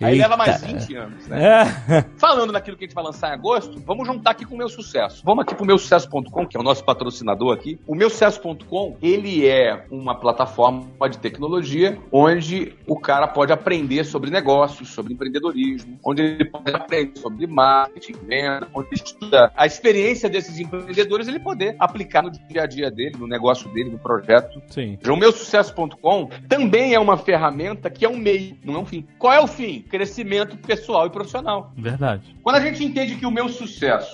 Aí leva mais 20 anos, né? É. Falando naquilo que a gente vai lançar em agosto, vamos juntar aqui com o meu sucesso. Vamos aqui pro meu sucesso.com, que é o nosso patrocinador aqui. O meu sucesso.com, ele é uma plataforma de tecnologia onde o cara pode aprender sobre negócios, sobre empreendedorismo, onde ele pode aprender sobre marketing, venda, onde ele estuda a experiência desses empreendedores, ele poder aplicar no dia a dia dele, no negócio dele, no projeto. Sim. O meu sucesso.com também é uma ferramenta que é um meio, não é um fim. Qual é o fim? Crescimento pessoal e profissional. Verdade. Quando a gente entende que o meu sucesso,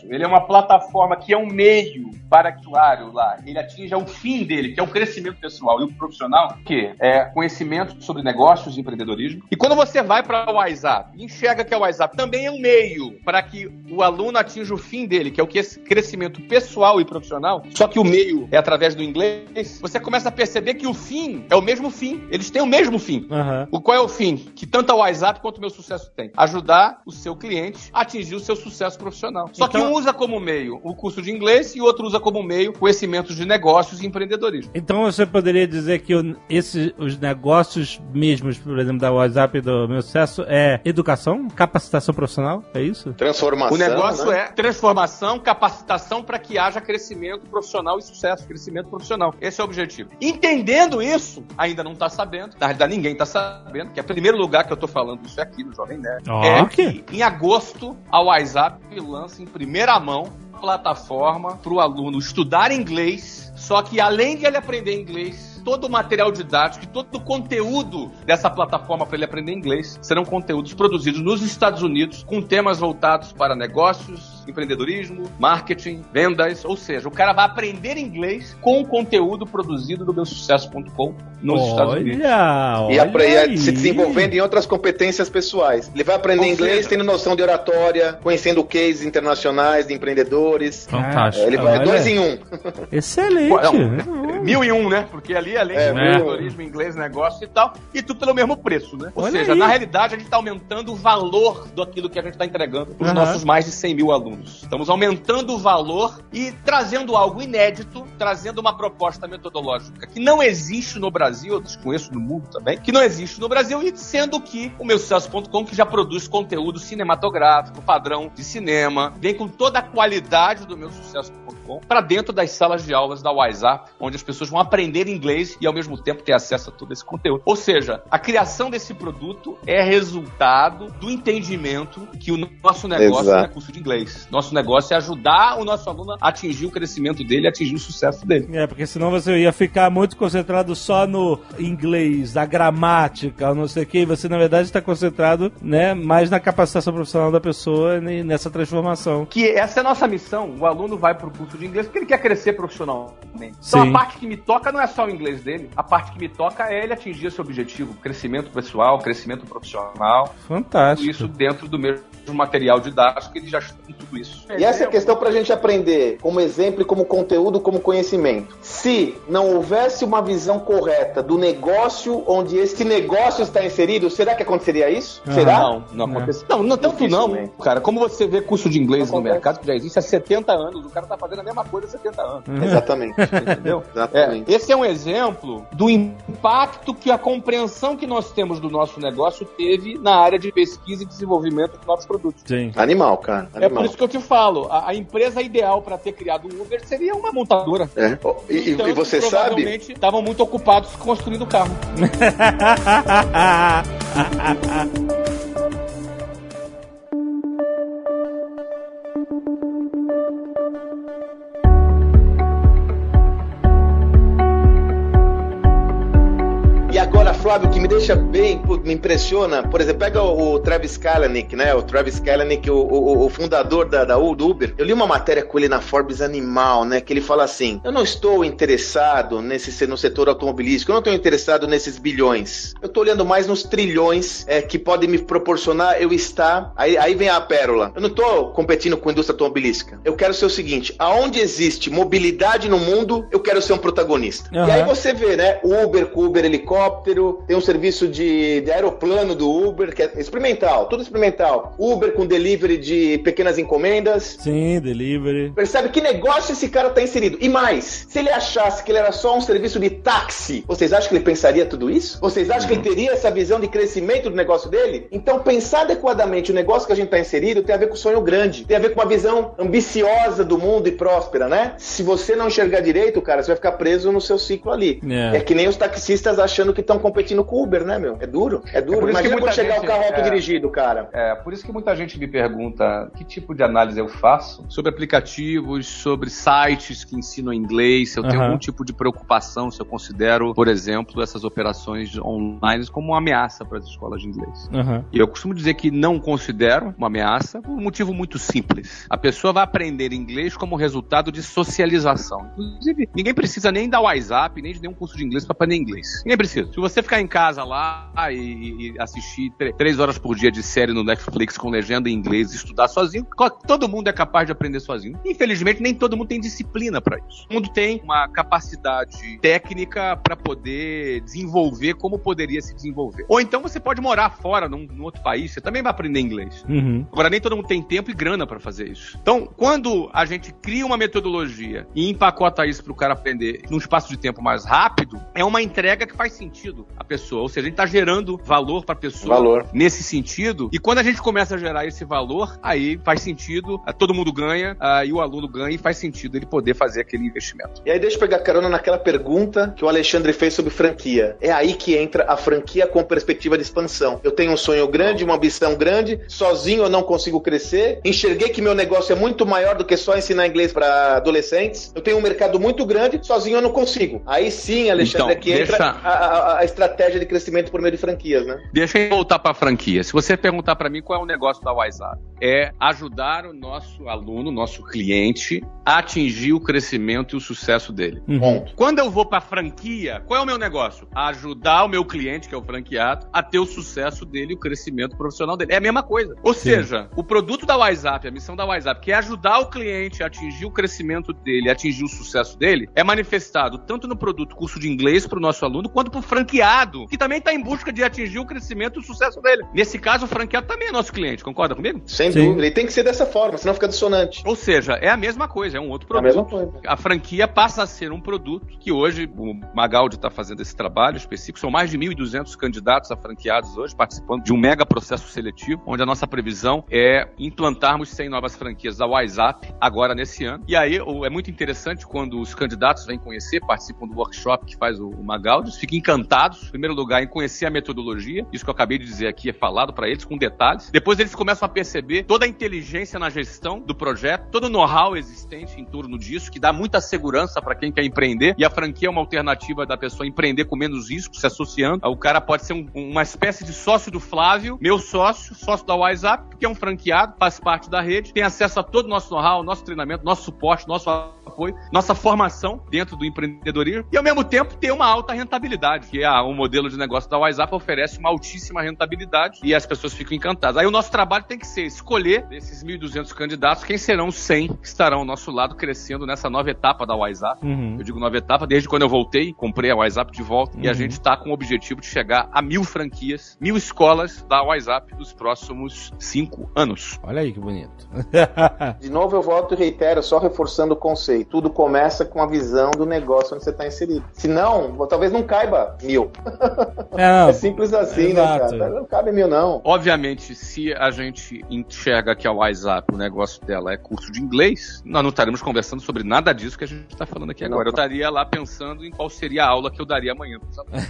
ele é uma plataforma que é um meio para que o usuário lá, ele atinja o fim dele, que é o crescimento pessoal e o profissional, que é conhecimento sobre negócios e empreendedorismo. E quando você vai para o WhatsApp e enxerga que o WhatsApp também é um meio para que o aluno atinja o fim dele, que é o que esse crescimento pessoal e profissional, só que o meio é através do inglês, você começa a perceber que o fim é o mesmo fim. Eles têm o mesmo fim. Aham. O qual é o fim? Que tanto a WhatsApp quanto o meu sucesso tem. Ajudar o seu cliente a atingir o seu sucesso profissional. Só que Então- um usa como meio o curso de inglês e o outro usa como meio conhecimentos de negócios e empreendedorismo. Então você poderia dizer que esse, os negócios mesmos, por exemplo, da WhatsApp e do meu sucesso é educação, capacitação profissional? É isso? Transformação. O negócio né? é transformação, capacitação para que haja crescimento profissional e sucesso, crescimento profissional. Esse é o objetivo. Entendendo isso, ainda não está sabendo, na realidade ninguém está sabendo, que é o primeiro lugar que eu estou falando isso é aqui no Jovem Nerd. Ó, é que- que em agosto a WhatsApp lança em primeira mão plataforma para o aluno estudar inglês, só que além de ele aprender inglês, todo o material didático e todo o conteúdo dessa plataforma para ele aprender inglês serão conteúdos produzidos nos Estados Unidos com temas voltados para negócios, empreendedorismo, marketing, vendas, ou seja, o cara vai aprender inglês com o conteúdo produzido no meusucesso.com nos Estados Unidos. Olha, E, aí. se desenvolvendo em outras competências pessoais. Ele vai aprender Ou inglês, seja- tendo noção de oratória, conhecendo cases internacionais de empreendedores. Fantástico. É, ele vai olha. dois em um. Excelente. Não, mil e um, né? Porque ali, além É, de empreendedorismo, inglês, negócio e tal, e tudo pelo mesmo preço, né? Ou Olha seja, aí. na realidade, a gente está aumentando o valor daquilo que a gente está entregando para os Aham. nossos mais de 100 mil alunos. Estamos aumentando o valor e trazendo algo inédito, trazendo uma proposta metodológica que não existe no Brasil, eu desconheço no mundo também, que não existe no Brasil, e sendo que o meu sucesso.com, que já produz conteúdo cinematográfico, padrão de cinema, vem com toda a qualidade do meu sucesso.com para dentro das salas de aulas da WhatsApp, onde as pessoas vão aprender inglês e ao mesmo tempo ter acesso a todo esse conteúdo. Ou seja, a criação desse produto é resultado do entendimento que o nosso negócio Exato. é curso de inglês. Nosso negócio é ajudar o nosso aluno a atingir o crescimento dele, a atingir o sucesso dele. É, porque senão você ia ficar muito concentrado só no inglês, a gramática, não sei o que, e você na verdade está concentrado, né, mais na capacitação profissional da pessoa e nessa transformação. que essa é a nossa missão. O aluno vai para o curso de inglês porque ele quer crescer profissionalmente. Então Sim. a parte que me toca não é só o inglês dele. A parte que me toca é ele atingir esse objetivo, crescimento pessoal, crescimento profissional. Fantástico. Isso dentro do mesmo material didático, ele já estuda tudo isso. E essa é a questão pra gente aprender como exemplo, como conteúdo, como conhecimento. Se não houvesse uma visão correta do negócio onde este negócio está inserido, será que aconteceria isso? Ah. Será? Não, não acontece. Não, não tanto não, cara. Como você vê curso de inglês no mercado, que já existe há 70 anos, o cara tá fazendo a mesma coisa há 70 anos. Exatamente. Entendeu? Exatamente. É, esse é um exemplo do impacto que a compreensão que nós temos do nosso negócio teve na área de pesquisa e desenvolvimento de novos produtos. Sim. Animal, cara. É Animal. por isso que eu te falo, a, a empresa ideal para ter criado o Uber seria uma montadora. É. E, e- Então, e você sabe? provavelmente estavam muito ocupados construindo carro. Flávio, o que me deixa bem, me impressiona, por exemplo, pega o, o Travis Kalanick, né? O Travis Kalanick, o, o- o fundador da, da Uber. Eu li uma matéria com ele na Forbes Animal, né? Que ele fala assim: Eu não estou interessado nesse no setor automobilístico, eu não estou interessado nesses bilhões. Eu estou olhando mais nos trilhões é, que podem me proporcionar eu estar. Aí, aí vem a pérola. Eu não estou competindo com a indústria automobilística. Eu quero ser o seguinte: aonde existe mobilidade no mundo, eu quero ser um protagonista. Aham. E aí você vê, né? Uber com Uber helicóptero, tem um serviço de, de aeroplano do Uber, que é experimental, tudo experimental. Uber com delivery de pequenas encomendas. Sim, delivery. Percebe que negócio esse cara tá inserido? E mais, se ele achasse que ele era só um serviço de táxi, vocês acham que ele pensaria tudo isso? Vocês acham que ele teria essa visão de crescimento do negócio dele? Então, pensar adequadamente o negócio que a gente tá inserido tem a ver com sonho grande, tem a ver com uma visão ambiciosa do mundo e próspera, né? Se você não enxergar direito, cara, você vai ficar preso no seu ciclo ali. É. É, que nem os taxistas achando que estão competindo com o Uber, né, meu? É duro, é É duro. por isso que Imagina quando chegar gente- o carro é. autodirigido, cara. É, por isso que muita gente me pergunta que tipo de análise eu faço sobre aplicativos, sobre sites que ensinam inglês, se eu tenho Aham. algum tipo de preocupação, se eu considero, por exemplo, essas operações online como uma ameaça para as escolas de inglês. Aham. E eu costumo dizer que não considero uma ameaça por um motivo muito simples. A pessoa vai aprender inglês como resultado de socialização. Inclusive, ninguém precisa nem da WhatsApp, nem de nenhum curso de inglês para aprender inglês. Ninguém precisa. Se você ficar em casa lá e, e assistir três horas por dia de série no Netflix com legenda em inglês e estudar sozinho, todo mundo é capaz de aprender sozinho. Infelizmente, nem todo mundo tem disciplina para isso. Todo mundo tem uma capacidade técnica para poder desenvolver como poderia se desenvolver. Ou então você pode morar fora, num, num outro país, você também vai aprender inglês. Uhum. Agora, nem todo mundo tem tempo e grana para fazer isso. Então, quando a gente cria uma metodologia e empacota isso para o cara aprender num espaço de tempo mais rápido, é uma entrega que faz sentido à pessoa. Ou seja, a gente está gerando valor para a pessoa Valor. nesse sentido. E quando a gente começa a gerar esse valor, aí faz sentido, ah, todo mundo ganha ah, e o aluno ganha e faz sentido ele poder fazer aquele investimento. E aí deixa eu pegar carona naquela pergunta que o Alexandre fez sobre franquia. É aí que entra a franquia com perspectiva de expansão. Eu tenho um sonho grande, uma ambição grande, sozinho eu não consigo crescer. Enxerguei que meu negócio é muito maior do que só ensinar inglês para adolescentes. Eu tenho um mercado muito grande, sozinho eu não consigo. Aí sim, Alexandre, Então, é que entra deixa- a, a- a estratégia de crescimento por meio de franquias, né? Deixa eu voltar para a franquia. Se você perguntar para mim qual é o negócio da WhatsApp, é ajudar o nosso aluno, nosso cliente, a atingir o crescimento e o sucesso dele. Uhum. Ponto. Quando eu vou para franquia, qual é o meu negócio? Ajudar o meu cliente, que é o franqueado, a ter o sucesso dele e o crescimento profissional dele. É a mesma coisa. Ou Sim. seja, o produto da WhatsApp, a missão da WhatsApp, que é ajudar o cliente a atingir o crescimento dele, a atingir o sucesso dele, é manifestado tanto no produto curso de inglês para o nosso aluno, quanto para o franqueado, que também está em busca de atingir o crescimento e o sucesso dele. Nesse caso, o franqueado também é nosso cliente, concorda comigo? Sem Sim. dúvida. E tem que ser dessa forma, senão fica dissonante. Ou seja, é a mesma coisa, é um outro É a produto. mesma coisa. A franquia passa a ser um produto que hoje o Magaldi está fazendo esse trabalho específico. São mais de 1.200 candidatos a franqueados hoje participando de um mega processo seletivo, onde a nossa previsão é implantarmos 100 novas franquias da WhatsApp agora nesse ano. E aí é muito interessante quando os candidatos vêm conhecer, participam do workshop que faz o, o Magaldi, ficam encantados primeiro lugar, em conhecer a metodologia. Isso que eu acabei de dizer aqui é falado para eles com detalhes. Depois eles começam a perceber toda a inteligência na gestão do projeto, todo o know-how existente em torno disso, que dá muita segurança para quem quer empreender. E a franquia é uma alternativa da pessoa empreender com menos risco, se associando. O cara pode ser um, uma espécie de sócio do Flávio, meu sócio, sócio da WhatsApp, que é um franqueado, faz parte da rede, tem acesso a todo o nosso know-how, nosso treinamento, nosso suporte, nosso apoio, nossa formação dentro do empreendedorismo e ao mesmo tempo ter uma alta rentabilidade, que é o um modelo de negócio da WhatsApp oferece uma altíssima rentabilidade e as pessoas ficam encantadas. Aí o nosso trabalho tem que ser escolher desses 1.200 candidatos quem serão os 100 que estarão ao nosso lado crescendo nessa nova etapa da WhatsApp. Uhum. Eu digo nova etapa desde quando eu voltei, comprei a WhatsApp de volta uhum. e a uhum. gente está com o objetivo de chegar a mil franquias, mil escolas da WhatsApp nos próximos cinco anos. Olha aí que bonito. de novo eu volto e reitero, só reforçando o conceito. Tudo começa com a visão do negócio onde você está inserido. Se não, talvez não caiba mil. É, é simples assim, né, cara? Não cabe mil, não. Obviamente, se a gente enxerga que a WhatsApp, o negócio dela é curso de inglês, nós não estaremos conversando sobre nada disso que a gente está falando aqui agora. Eu estaria lá pensando em qual seria a aula que eu daria amanhã.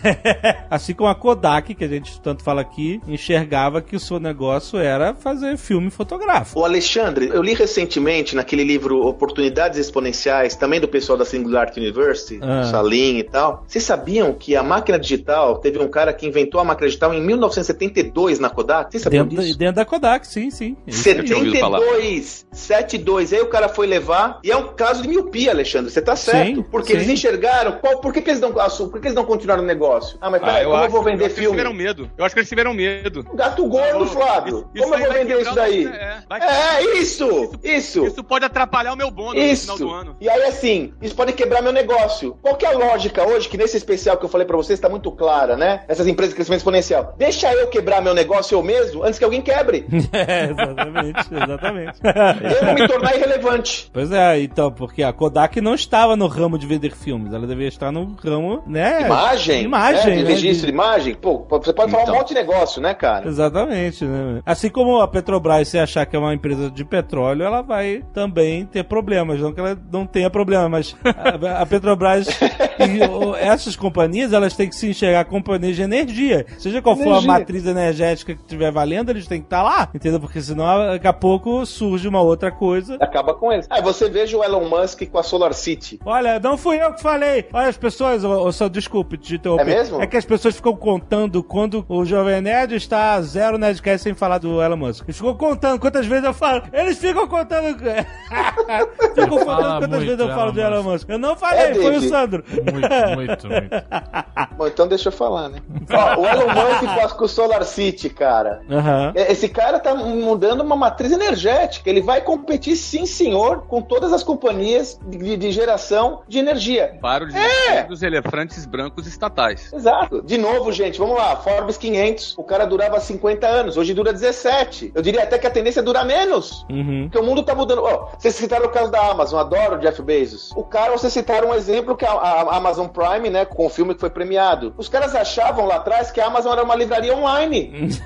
assim como a Kodak, que a gente tanto fala aqui, enxergava que o seu negócio era fazer filme fotográfico. O Alexandre, eu li recentemente naquele livro Oportunidades Exponenciais, também do pessoal da Singularity University, ah. Salim e tal. Vocês sabiam que a máquina digital, teve um cara que inventou a máquina digital em 1972 na Kodak? Vocês sabiam dentro, disso? Dentro da Kodak, sim, sim. 72, 72. Aí o cara foi levar, e é um caso de miopia, Alexandre, você tá certo. Sim, porque sim. eles enxergaram, qual, por que, que eles não por que eles não continuaram o negócio? Ah, mas peraí, ah, eu como eu vou vender eu filme? Eles tiveram medo. Eu acho que eles tiveram medo. Gato gordo, Flávio. Isso, como eu vou vender isso daí? É, é, isso, isso, isso. Isso pode atrapalhar o meu bônus isso. no final do ano. E aí, assim, isso pode quebrar meu negócio. Qual que é a lógica hoje, que nesse especial que eu falei pra vocês está muito clara, né? Essas empresas de crescimento exponencial. Deixa eu quebrar meu negócio eu mesmo antes que alguém quebre. é, exatamente, exatamente. eu vou me tornar irrelevante. Pois é, então, porque a Kodak não estava no ramo de vender filmes, ela devia estar no ramo, né? Imagem. Imagem. Né? De registro de imagem. Pô, você pode falar um então. monte de negócio, né, cara? Exatamente, né? Assim como a Petrobras, se achar que é uma empresa de petróleo, ela vai também ter problemas. Não que ela não tenha problema, mas a, a Petrobras e essas companhias, elas têm que se enxergar companhias de energia. Seja qual energia. for a matriz energética que estiver valendo, eles têm que estar lá, entendeu? Porque senão daqui a pouco surge uma outra coisa. Acaba com eles. Aí ah, você veja o Elon Musk com a Solar City. Olha, não fui eu que falei. Olha, as pessoas, oh, só desculpe te interromper. É mesmo? É que as pessoas ficam contando quando o Jovem Nerd está zero Nerdcast sem falar do Elon Musk. Eles ficam contando quantas vezes eu falo. Eles ficam contando. ficam contando quantas vezes eu falo do Elon Musk. Eu não falei, é, foi o Sandro. Muito, muito, muito. Bom, então deixa eu falar, né? Ó, o Elon Musk com o Solar City, cara. Uhum. Esse cara tá mudando uma matriz energética. Ele vai competir, sim, senhor, com todas as companhias de, de geração de energia. Para os é. dos elefantes brancos estatais. Exato. De novo, gente, vamos lá. Forbes 500, o cara durava 50 anos, hoje dura 17. Eu diria até que a tendência é durar menos. Uhum. Porque o mundo tá mudando. Oh, vocês citaram o caso da Amazon, adoro o Jeff Bezos. O cara, vocês citaram um exemplo que a, a Amazon Prime, né, com o filme que foi premiado. Os caras achavam lá atrás que a Amazon era uma livraria online.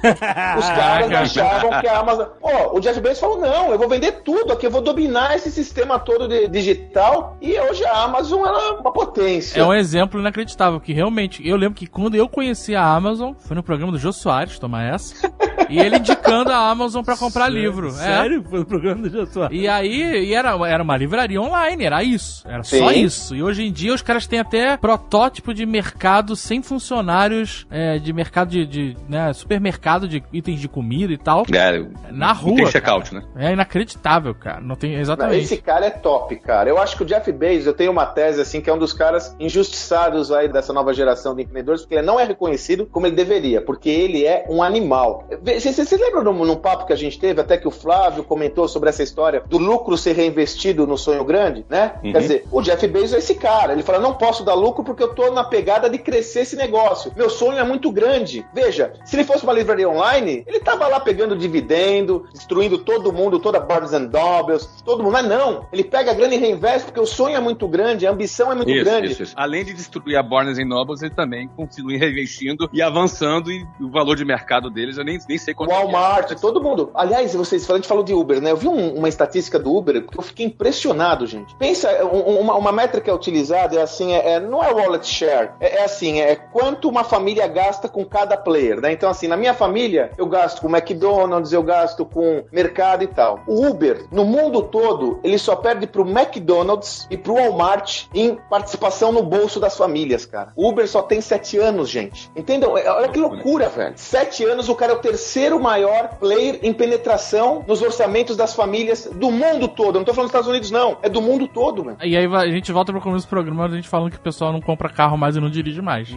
Os caras achavam que a Amazon. Oh, o Jeff Bezos falou: não, eu vou vender tudo aqui, eu vou dominar esse sistema todo de digital. E hoje a Amazon é uma potência. É um exemplo inacreditável, que realmente, eu lembro que quando eu conheci a Amazon, foi no programa do Jô Soares, toma essa. e ele indicando a Amazon para comprar sério, livro. Sério? É. Foi no programa do Soares. E aí, e era, era uma livraria online, era isso. Era Sim. só isso. E hoje em dia os caras têm até protótipo de mercado sem funcionários, é, de mercado de, de né, supermercado de itens de comida e tal. É, na rua. Tem checkout, né? É inacreditável, cara. Não tem exatamente. Esse cara é top, cara. Eu acho que o Jeff Bezos, eu tenho uma tese assim que é um dos caras injustiçados aí dessa nova geração de empreendedores, porque ele não é reconhecido como ele deveria, porque ele é um animal. Vocês lembram num, num papo que a gente teve, até que o Flávio comentou sobre essa história do lucro ser reinvestido no sonho grande, né? Uhum. Quer dizer, o Jeff Bezos é esse cara. Ele fala: não posso dar lucro porque eu tô na pegada de crescer esse negócio. Meu sonho é muito grande. Veja, se ele fosse uma livraria online, ele tava lá pegando dividendo, destruindo todo mundo, toda Barnes and Nobles, todo mundo. Mas não, ele pega a grana e reinveste porque o sonho é muito grande, a ambição é muito isso, grande. Isso, isso. Além de destruir a Barnes and Nobles, ele também continua reinvestindo e avançando e o valor de mercado deles eu nem, nem nem sei quanto é. Walmart, todo mundo. Aliás, vocês falando, a gente falou de Uber, né? Eu vi um- uma estatística do Uber que eu fiquei impressionado, gente. Pensa, um- uma, uma métrica utilizada é assim, é, é- não é wallet share, é, é assim, é quanto uma família gasta com cada player, né? Então, assim, na minha família, eu gasto com McDonald's, eu gasto com mercado e tal. O Uber, no mundo todo, ele só perde pro McDonald's e pro Walmart em participação no bolso das famílias, cara. O Uber só tem sete anos, gente. Entendam? É- Olha que loucura, velho. Sete anos, o cara é o terceiro maior player em penetração nos orçamentos das famílias do mundo todo. Eu não tô falando dos Estados Unidos, não. É do mundo todo, mano. E aí a gente volta pro começo do programa, a gente falando que o pessoal não compra carro mais e não dirige mais.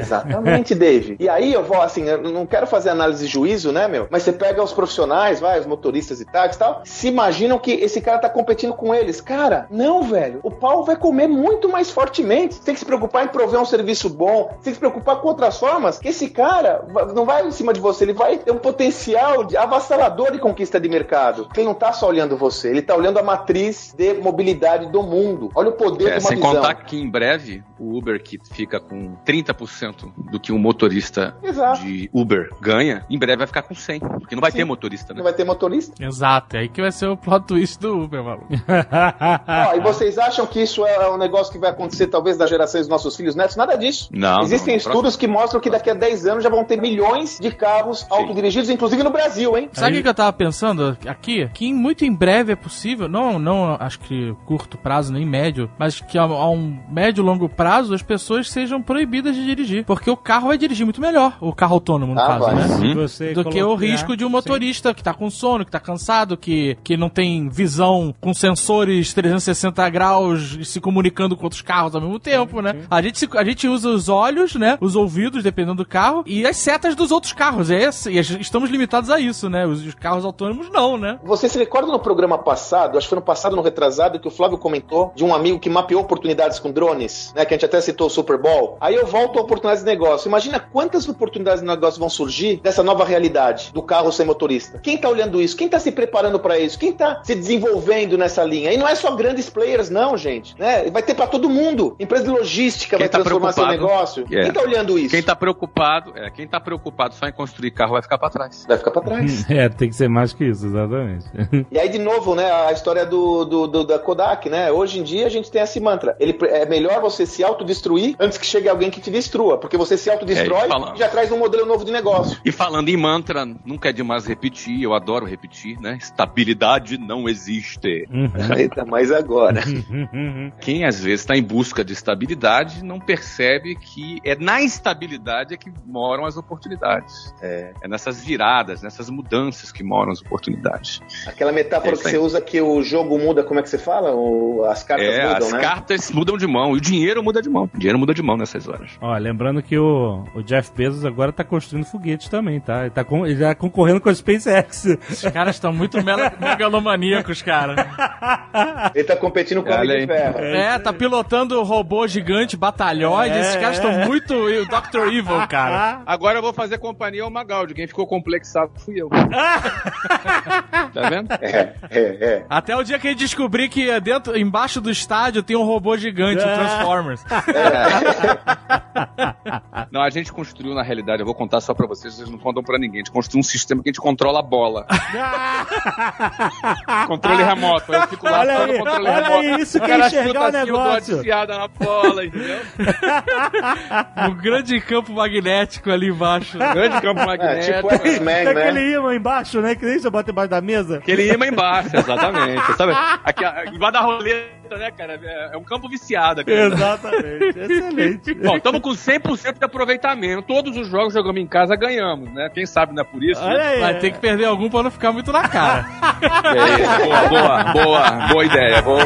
Exatamente, Dave. E aí eu vou, assim, eu não quero fazer análise de juízo, né, meu? Mas você pega os profissionais, vai, os motoristas e táxis e tal, se imaginam que esse cara tá competindo com eles. Cara, não, velho. O pau vai comer muito mais fortemente. Você tem que se preocupar em prover um serviço bom, você tem que se preocupar com outras formas, que esse cara não vai em cima de você, ele vai ter um potencial de avassalador de conquista de mercado. Ele não tá só olhando você, ele tá olhando a matriz de mobilidade do mundo. Olha o poder É, de uma sem visão. contar que em breve o Uber que fica com 30% do que um motorista Exato. de Uber ganha, em breve vai ficar com 100, porque não vai Sim. ter motorista, Não né? vai ter motorista. Exato, é aí que vai ser o plot twist do Uber, maluco. Ó, e vocês acham que isso é um negócio que vai acontecer talvez das gerações dos nossos filhos netos? Nada disso. Não, Existem não, estudos que mostram que daqui a 10 anos já vão ter milhões de carros autodirigidos, inclusive no Brasil, hein? Sabe o que eu tava pensando aqui? Que muito em breve é possível, não, não acho que curto prazo nem médio, mas que a, a um médio e longo prazo as pessoas sejam proibidas de dirigir. Porque o carro vai dirigir muito melhor, o carro autônomo no Ah, caso, vai. né? Você do que o risco de um Sim. motorista que tá com sono, que tá cansado, que, que não tem visão com sensores 360 graus e se comunicando com outros carros ao mesmo tempo, né? A gente, se- a gente usa os olhos, né? Os ouvidos, dependendo do carro, e as setas dos outros carros. É esse, e a gente- estamos limitados a isso, né? Os, os carros autônomos não, né? Você se recorda no programa passado, acho que foi no passado, no retrasado, que o Flávio comentou de um amigo que mapeou oportunidades com drones, né? Que a gente até citou o Super Bowl. Aí eu volto a oportunidades de negócio. Imagina quantas oportunidades de negócio vão surgir dessa nova realidade do carro sem motorista. Quem tá olhando isso? Quem tá se preparando para isso? Quem tá se desenvolvendo nessa linha? E não é só grandes players, não, gente. Né? Vai ter para todo mundo. Empresa de logística Quem vai tá transformar seu negócio. É. Quem tá olhando isso? Quem tá preocupado, é, quem tá preocupado só em construir carro vai ficar pra trás. Vai ficar para trás. É, tem que ser mais que isso, exatamente. E aí, de novo, né, a história do, do- do- da Kodak, né? Hoje em dia a gente tem esse mantra. Ele, é melhor você se autodestruir antes que chegue alguém que te destrua. Porque você se autodestrói É, falando. e já traz um modelo novo de negócio. E falando em mantra, nunca é demais repetir, eu adoro repetir, né? Estabilidade não existe. Eita, mas agora. Quem às vezes está em busca de estabilidade não percebe que é na instabilidade é que moram as oportunidades. É, é nessas viradas, nessas mudanças que moram as oportunidades. Aquela metáfora É que você usa que o jogo muda, como é que você fala? O- as cartas É, mudam, as né? cartas mudam de mão e o dinheiro muda de mão. O dinheiro muda de mão nessas horas. Ó, lembrando que o, o Jeff Bezos agora tá construindo foguete também, tá? Ele tá com, ele já concorrendo com a SpaceX. Os caras estão muito megalomaníacos, cara. Ele tá competindo com o Olha de aí. Ferro. É, tá pilotando robô gigante, batalhões. É, Esses caras estão muito o Dr. Evil, cara. Agora eu vou fazer companhia ao Magaldi. Quem ficou complexado fui eu. tá vendo? É, é, é. Até o dia que ele descobrir que dentro, embaixo do estádio tem um robô gigante, o Transformers. Não, a gente construiu, na realidade, eu vou contar só pra vocês, vocês não contam pra ninguém. A gente construiu um sistema que a gente controla a bola. controle remoto. Eu fico lá Olha só no aí, controle olha remoto. aí, isso que é cara enxergar chuta o assim, eu dou uma negócio. desfiada na bola, entendeu? um grande campo magnético ali embaixo. Grande campo É, magnético. Tipo X-Men, Tem né? aquele imã embaixo, né? Que nem você bota embaixo da mesa. Aquele imã embaixo, exatamente. Sabe? Aqui, embaixo da roleta, né, cara? É é um campo viciado aqui. Exatamente. Excelente. Bom, estamos com 100% de aproveitamento. Todos os jogos que jogamos em casa ganhamos, né? Quem sabe não é por isso. né? Aí. Vai ter que perder algum pra não ficar muito na cara. É isso. Boa, boa, boa, boa ideia. Boa.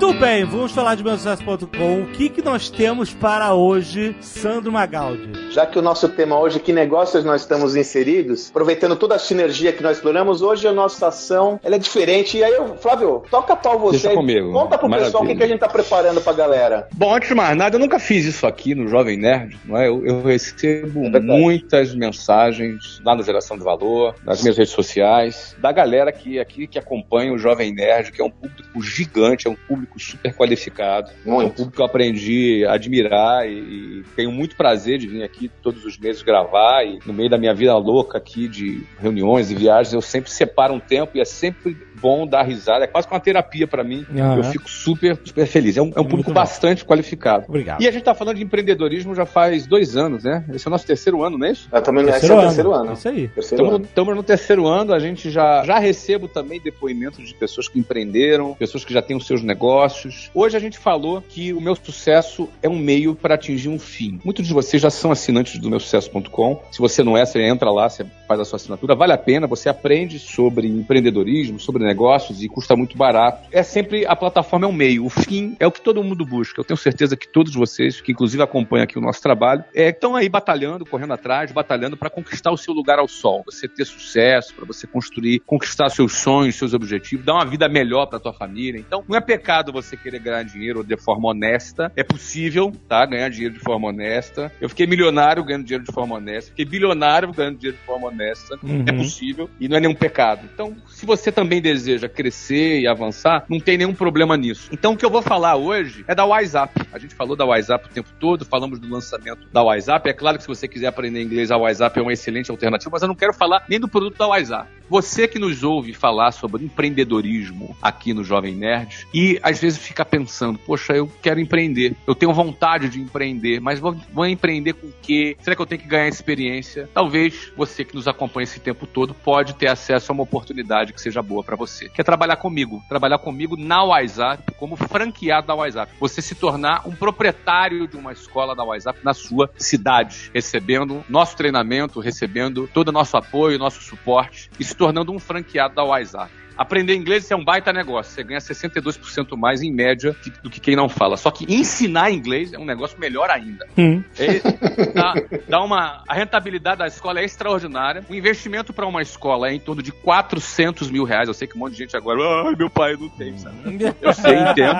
Muito bem, vamos falar de meusucesso.com. O que, que nós temos para hoje, Sandro Magaldi? Já que o nosso tema hoje é que negócios nós estamos inseridos, aproveitando toda a sinergia que nós exploramos, hoje a nossa ação ela é diferente. E aí, eu, Flávio, toca pau você. Deixa comigo. Conta pro pessoal o que, que a gente tá preparando pra galera. Bom, antes de mais nada, eu nunca fiz isso aqui no Jovem Nerd. Não é? eu, eu recebo É muitas mensagens lá no Geração de Valor, nas minhas redes sociais, da galera que aqui que acompanha o Jovem Nerd, que é um público gigante, é um público super qualificado. É um Muito. público que eu aprendi a admirar e, e tenho muito prazer de vir aqui todos os meses gravar e no meio da minha vida louca aqui de reuniões e viagens, eu sempre separo um tempo e é sempre bom dar risada, é quase que uma terapia pra mim. Eu fico super, super feliz. É um, é um público bastante qualificado. Obrigado. E a gente tá falando de empreendedorismo já faz dois anos, né? Esse é o nosso terceiro ano, não é isso? Eu também não é esse é o terceiro ano. Isso aí. Terceiro. Estamos no terceiro ano, a gente já, já recebo também depoimentos de pessoas que empreenderam, pessoas que já têm os seus negócios. Hoje a gente falou que o meu sucesso é um meio para atingir um fim. Muitos de vocês já são assinantes do meu sucesso.com. Se você não é, você entra lá, você faz a sua assinatura. Vale a pena, você aprende sobre empreendedorismo, sobre negócios e custa muito barato. É sempre a plataforma é um meio, o fim é o que todo mundo busca. Eu tenho certeza que todos vocês, que inclusive acompanham aqui o nosso trabalho, é, estão aí batalhando, correndo atrás, batalhando para conquistar o seu lugar ao sol, você ter sucesso, para você construir, conquistar seus sonhos, seus objetivos, dar uma vida melhor para tua família. Então, não é pecado você querer ganhar dinheiro de forma honesta. É possível, tá? Ganhar dinheiro de forma honesta. Eu fiquei milionário ganhando dinheiro de forma honesta. Fiquei bilionário ganhando dinheiro de forma honesta. Uhum. É possível e não é nenhum pecado. Então, se você também deseja crescer e avançar, não tem nenhum problema nisso. Então, o que eu vou falar hoje é da WhatsApp. A gente falou da WhatsApp o tempo todo, falamos do lançamento da WhatsApp. É claro que se você quiser aprender inglês, a WhatsApp é uma excelente alternativa, mas eu não quero falar nem do produto da WhatsApp. Você que nos ouve falar sobre empreendedorismo aqui no Jovem Nerd e às vezes fica pensando, poxa, eu quero empreender, eu tenho vontade de empreender, mas vou, vou empreender com o quê? Será que eu tenho que ganhar experiência? Talvez você que nos acompanha esse tempo todo pode ter acesso a uma oportunidade que seja boa para você. Que é trabalhar comigo, trabalhar comigo na WhatsApp como franqueado da WhatsApp. Você se tornar um proprietário de uma escola da WhatsApp na sua cidade, recebendo nosso treinamento, recebendo todo o nosso apoio, nosso suporte e se tornando um franqueado da WhatsApp. Aprender inglês é um baita negócio. Você ganha 62% mais em média do que quem não fala. Só que ensinar inglês é um negócio melhor ainda. Hum. É, dá, dá uma, a rentabilidade da escola é extraordinária. O investimento para uma escola é em torno de 400 mil reais. Eu sei que um monte de gente agora, ai, meu pai não tem, sabe? Eu sei, entendo.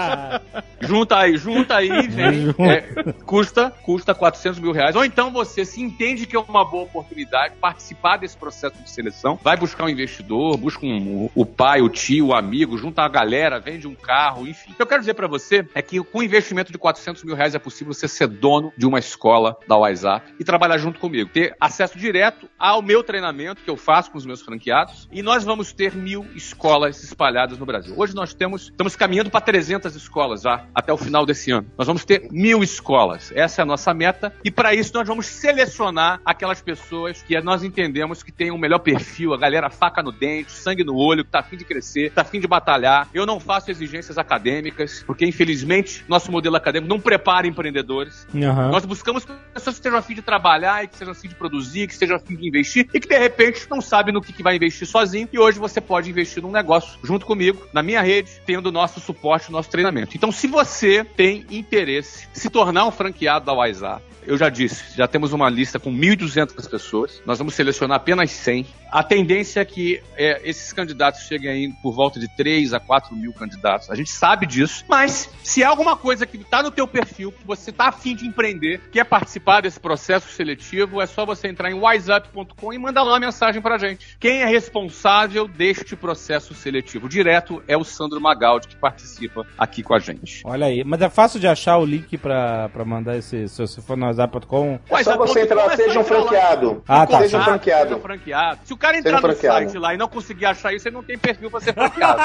Junta aí, junta aí, vem. É, custa, custa 400 mil reais. Ou então você se entende que é uma boa oportunidade participar desse processo de seleção, vai buscar um investidor, busca um, o pai, o tio, o amigo, junta a galera, vende um carro, enfim. O que eu quero dizer pra você é que com um investimento de 400 mil reais é possível você ser dono de uma escola da WhatsApp e trabalhar junto comigo. Ter acesso direto ao meu treinamento que eu faço com os meus franqueados e nós vamos ter mil escolas espalhadas no Brasil. Hoje nós temos, estamos caminhando para 300 escolas já até o final desse ano. Nós vamos ter mil escolas. Essa é a nossa meta e para isso nós vamos selecionar aquelas pessoas que nós entendemos que têm o melhor perfil, a galera faca no dente, sangue no olho, que tá afim de crescer, tá afim de batalhar. Eu não faço exigências acadêmicas, porque infelizmente nosso modelo acadêmico não prepara empreendedores. Aham. Nós buscamos pessoas que estejam afim de trabalhar, que estejam afim de produzir, que estejam afim de investir e que de repente não sabe no que, que vai investir sozinho. E hoje você pode investir num negócio junto comigo, na minha rede, tendo nosso suporte, nosso treinamento. Então, se você tem interesse em se tornar um franqueado da WhatsApp, eu já disse, já temos uma lista com 1.200 pessoas. Nós vamos selecionar apenas 100. A tendência é que é, esses candidatos cheguem aí por volta de 3 a 4 mil candidatos. A gente sabe disso. Mas se é alguma coisa que está no teu perfil, que você está afim de empreender, quer participar desse processo seletivo, é só você entrar em whatsapp.com e mandar lá uma mensagem pra gente. Quem é responsável deste processo seletivo direto é o Sandro Magaldi, que participa aqui com a gente. Olha aí, mas é fácil de achar o link pra, pra mandar esse. Se você for no whatsapp.com. É só você entrar lá, seja um franqueado. Ah, tá. Seja um franqueado. Se o cara entrar no site lá e não conseguir achar isso, ele não tem perfil pra ser franqueado.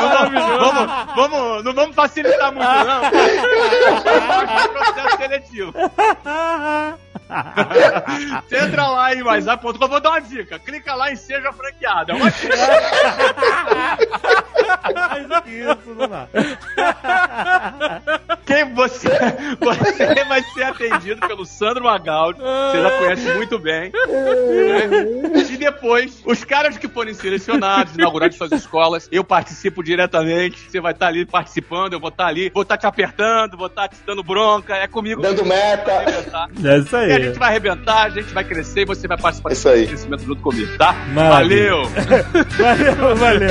Então, vamos, vamos, não vamos facilitar muito, não. Vamos processo seletivo. Você entra lá em WhatsApp.com, vou dar uma dica. Clica lá em Seja Franqueado. É uma dica. Isso, não dá. Quem você, você vai ser atendido pelo Sandro Magaldi, você já conhece muito bem. né? E depois, os caras que forem selecionados, inaugurados suas escolas, eu participo diretamente. Você vai estar ali participando, eu vou estar ali, vou estar te apertando, vou estar te dando bronca. É comigo. Dando meta. É isso aí. E a gente vai arrebentar, a gente vai crescer e você vai participar Isso aí. desse crescimento junto comigo, tá? Maravilha. Valeu! Valeu, valeu.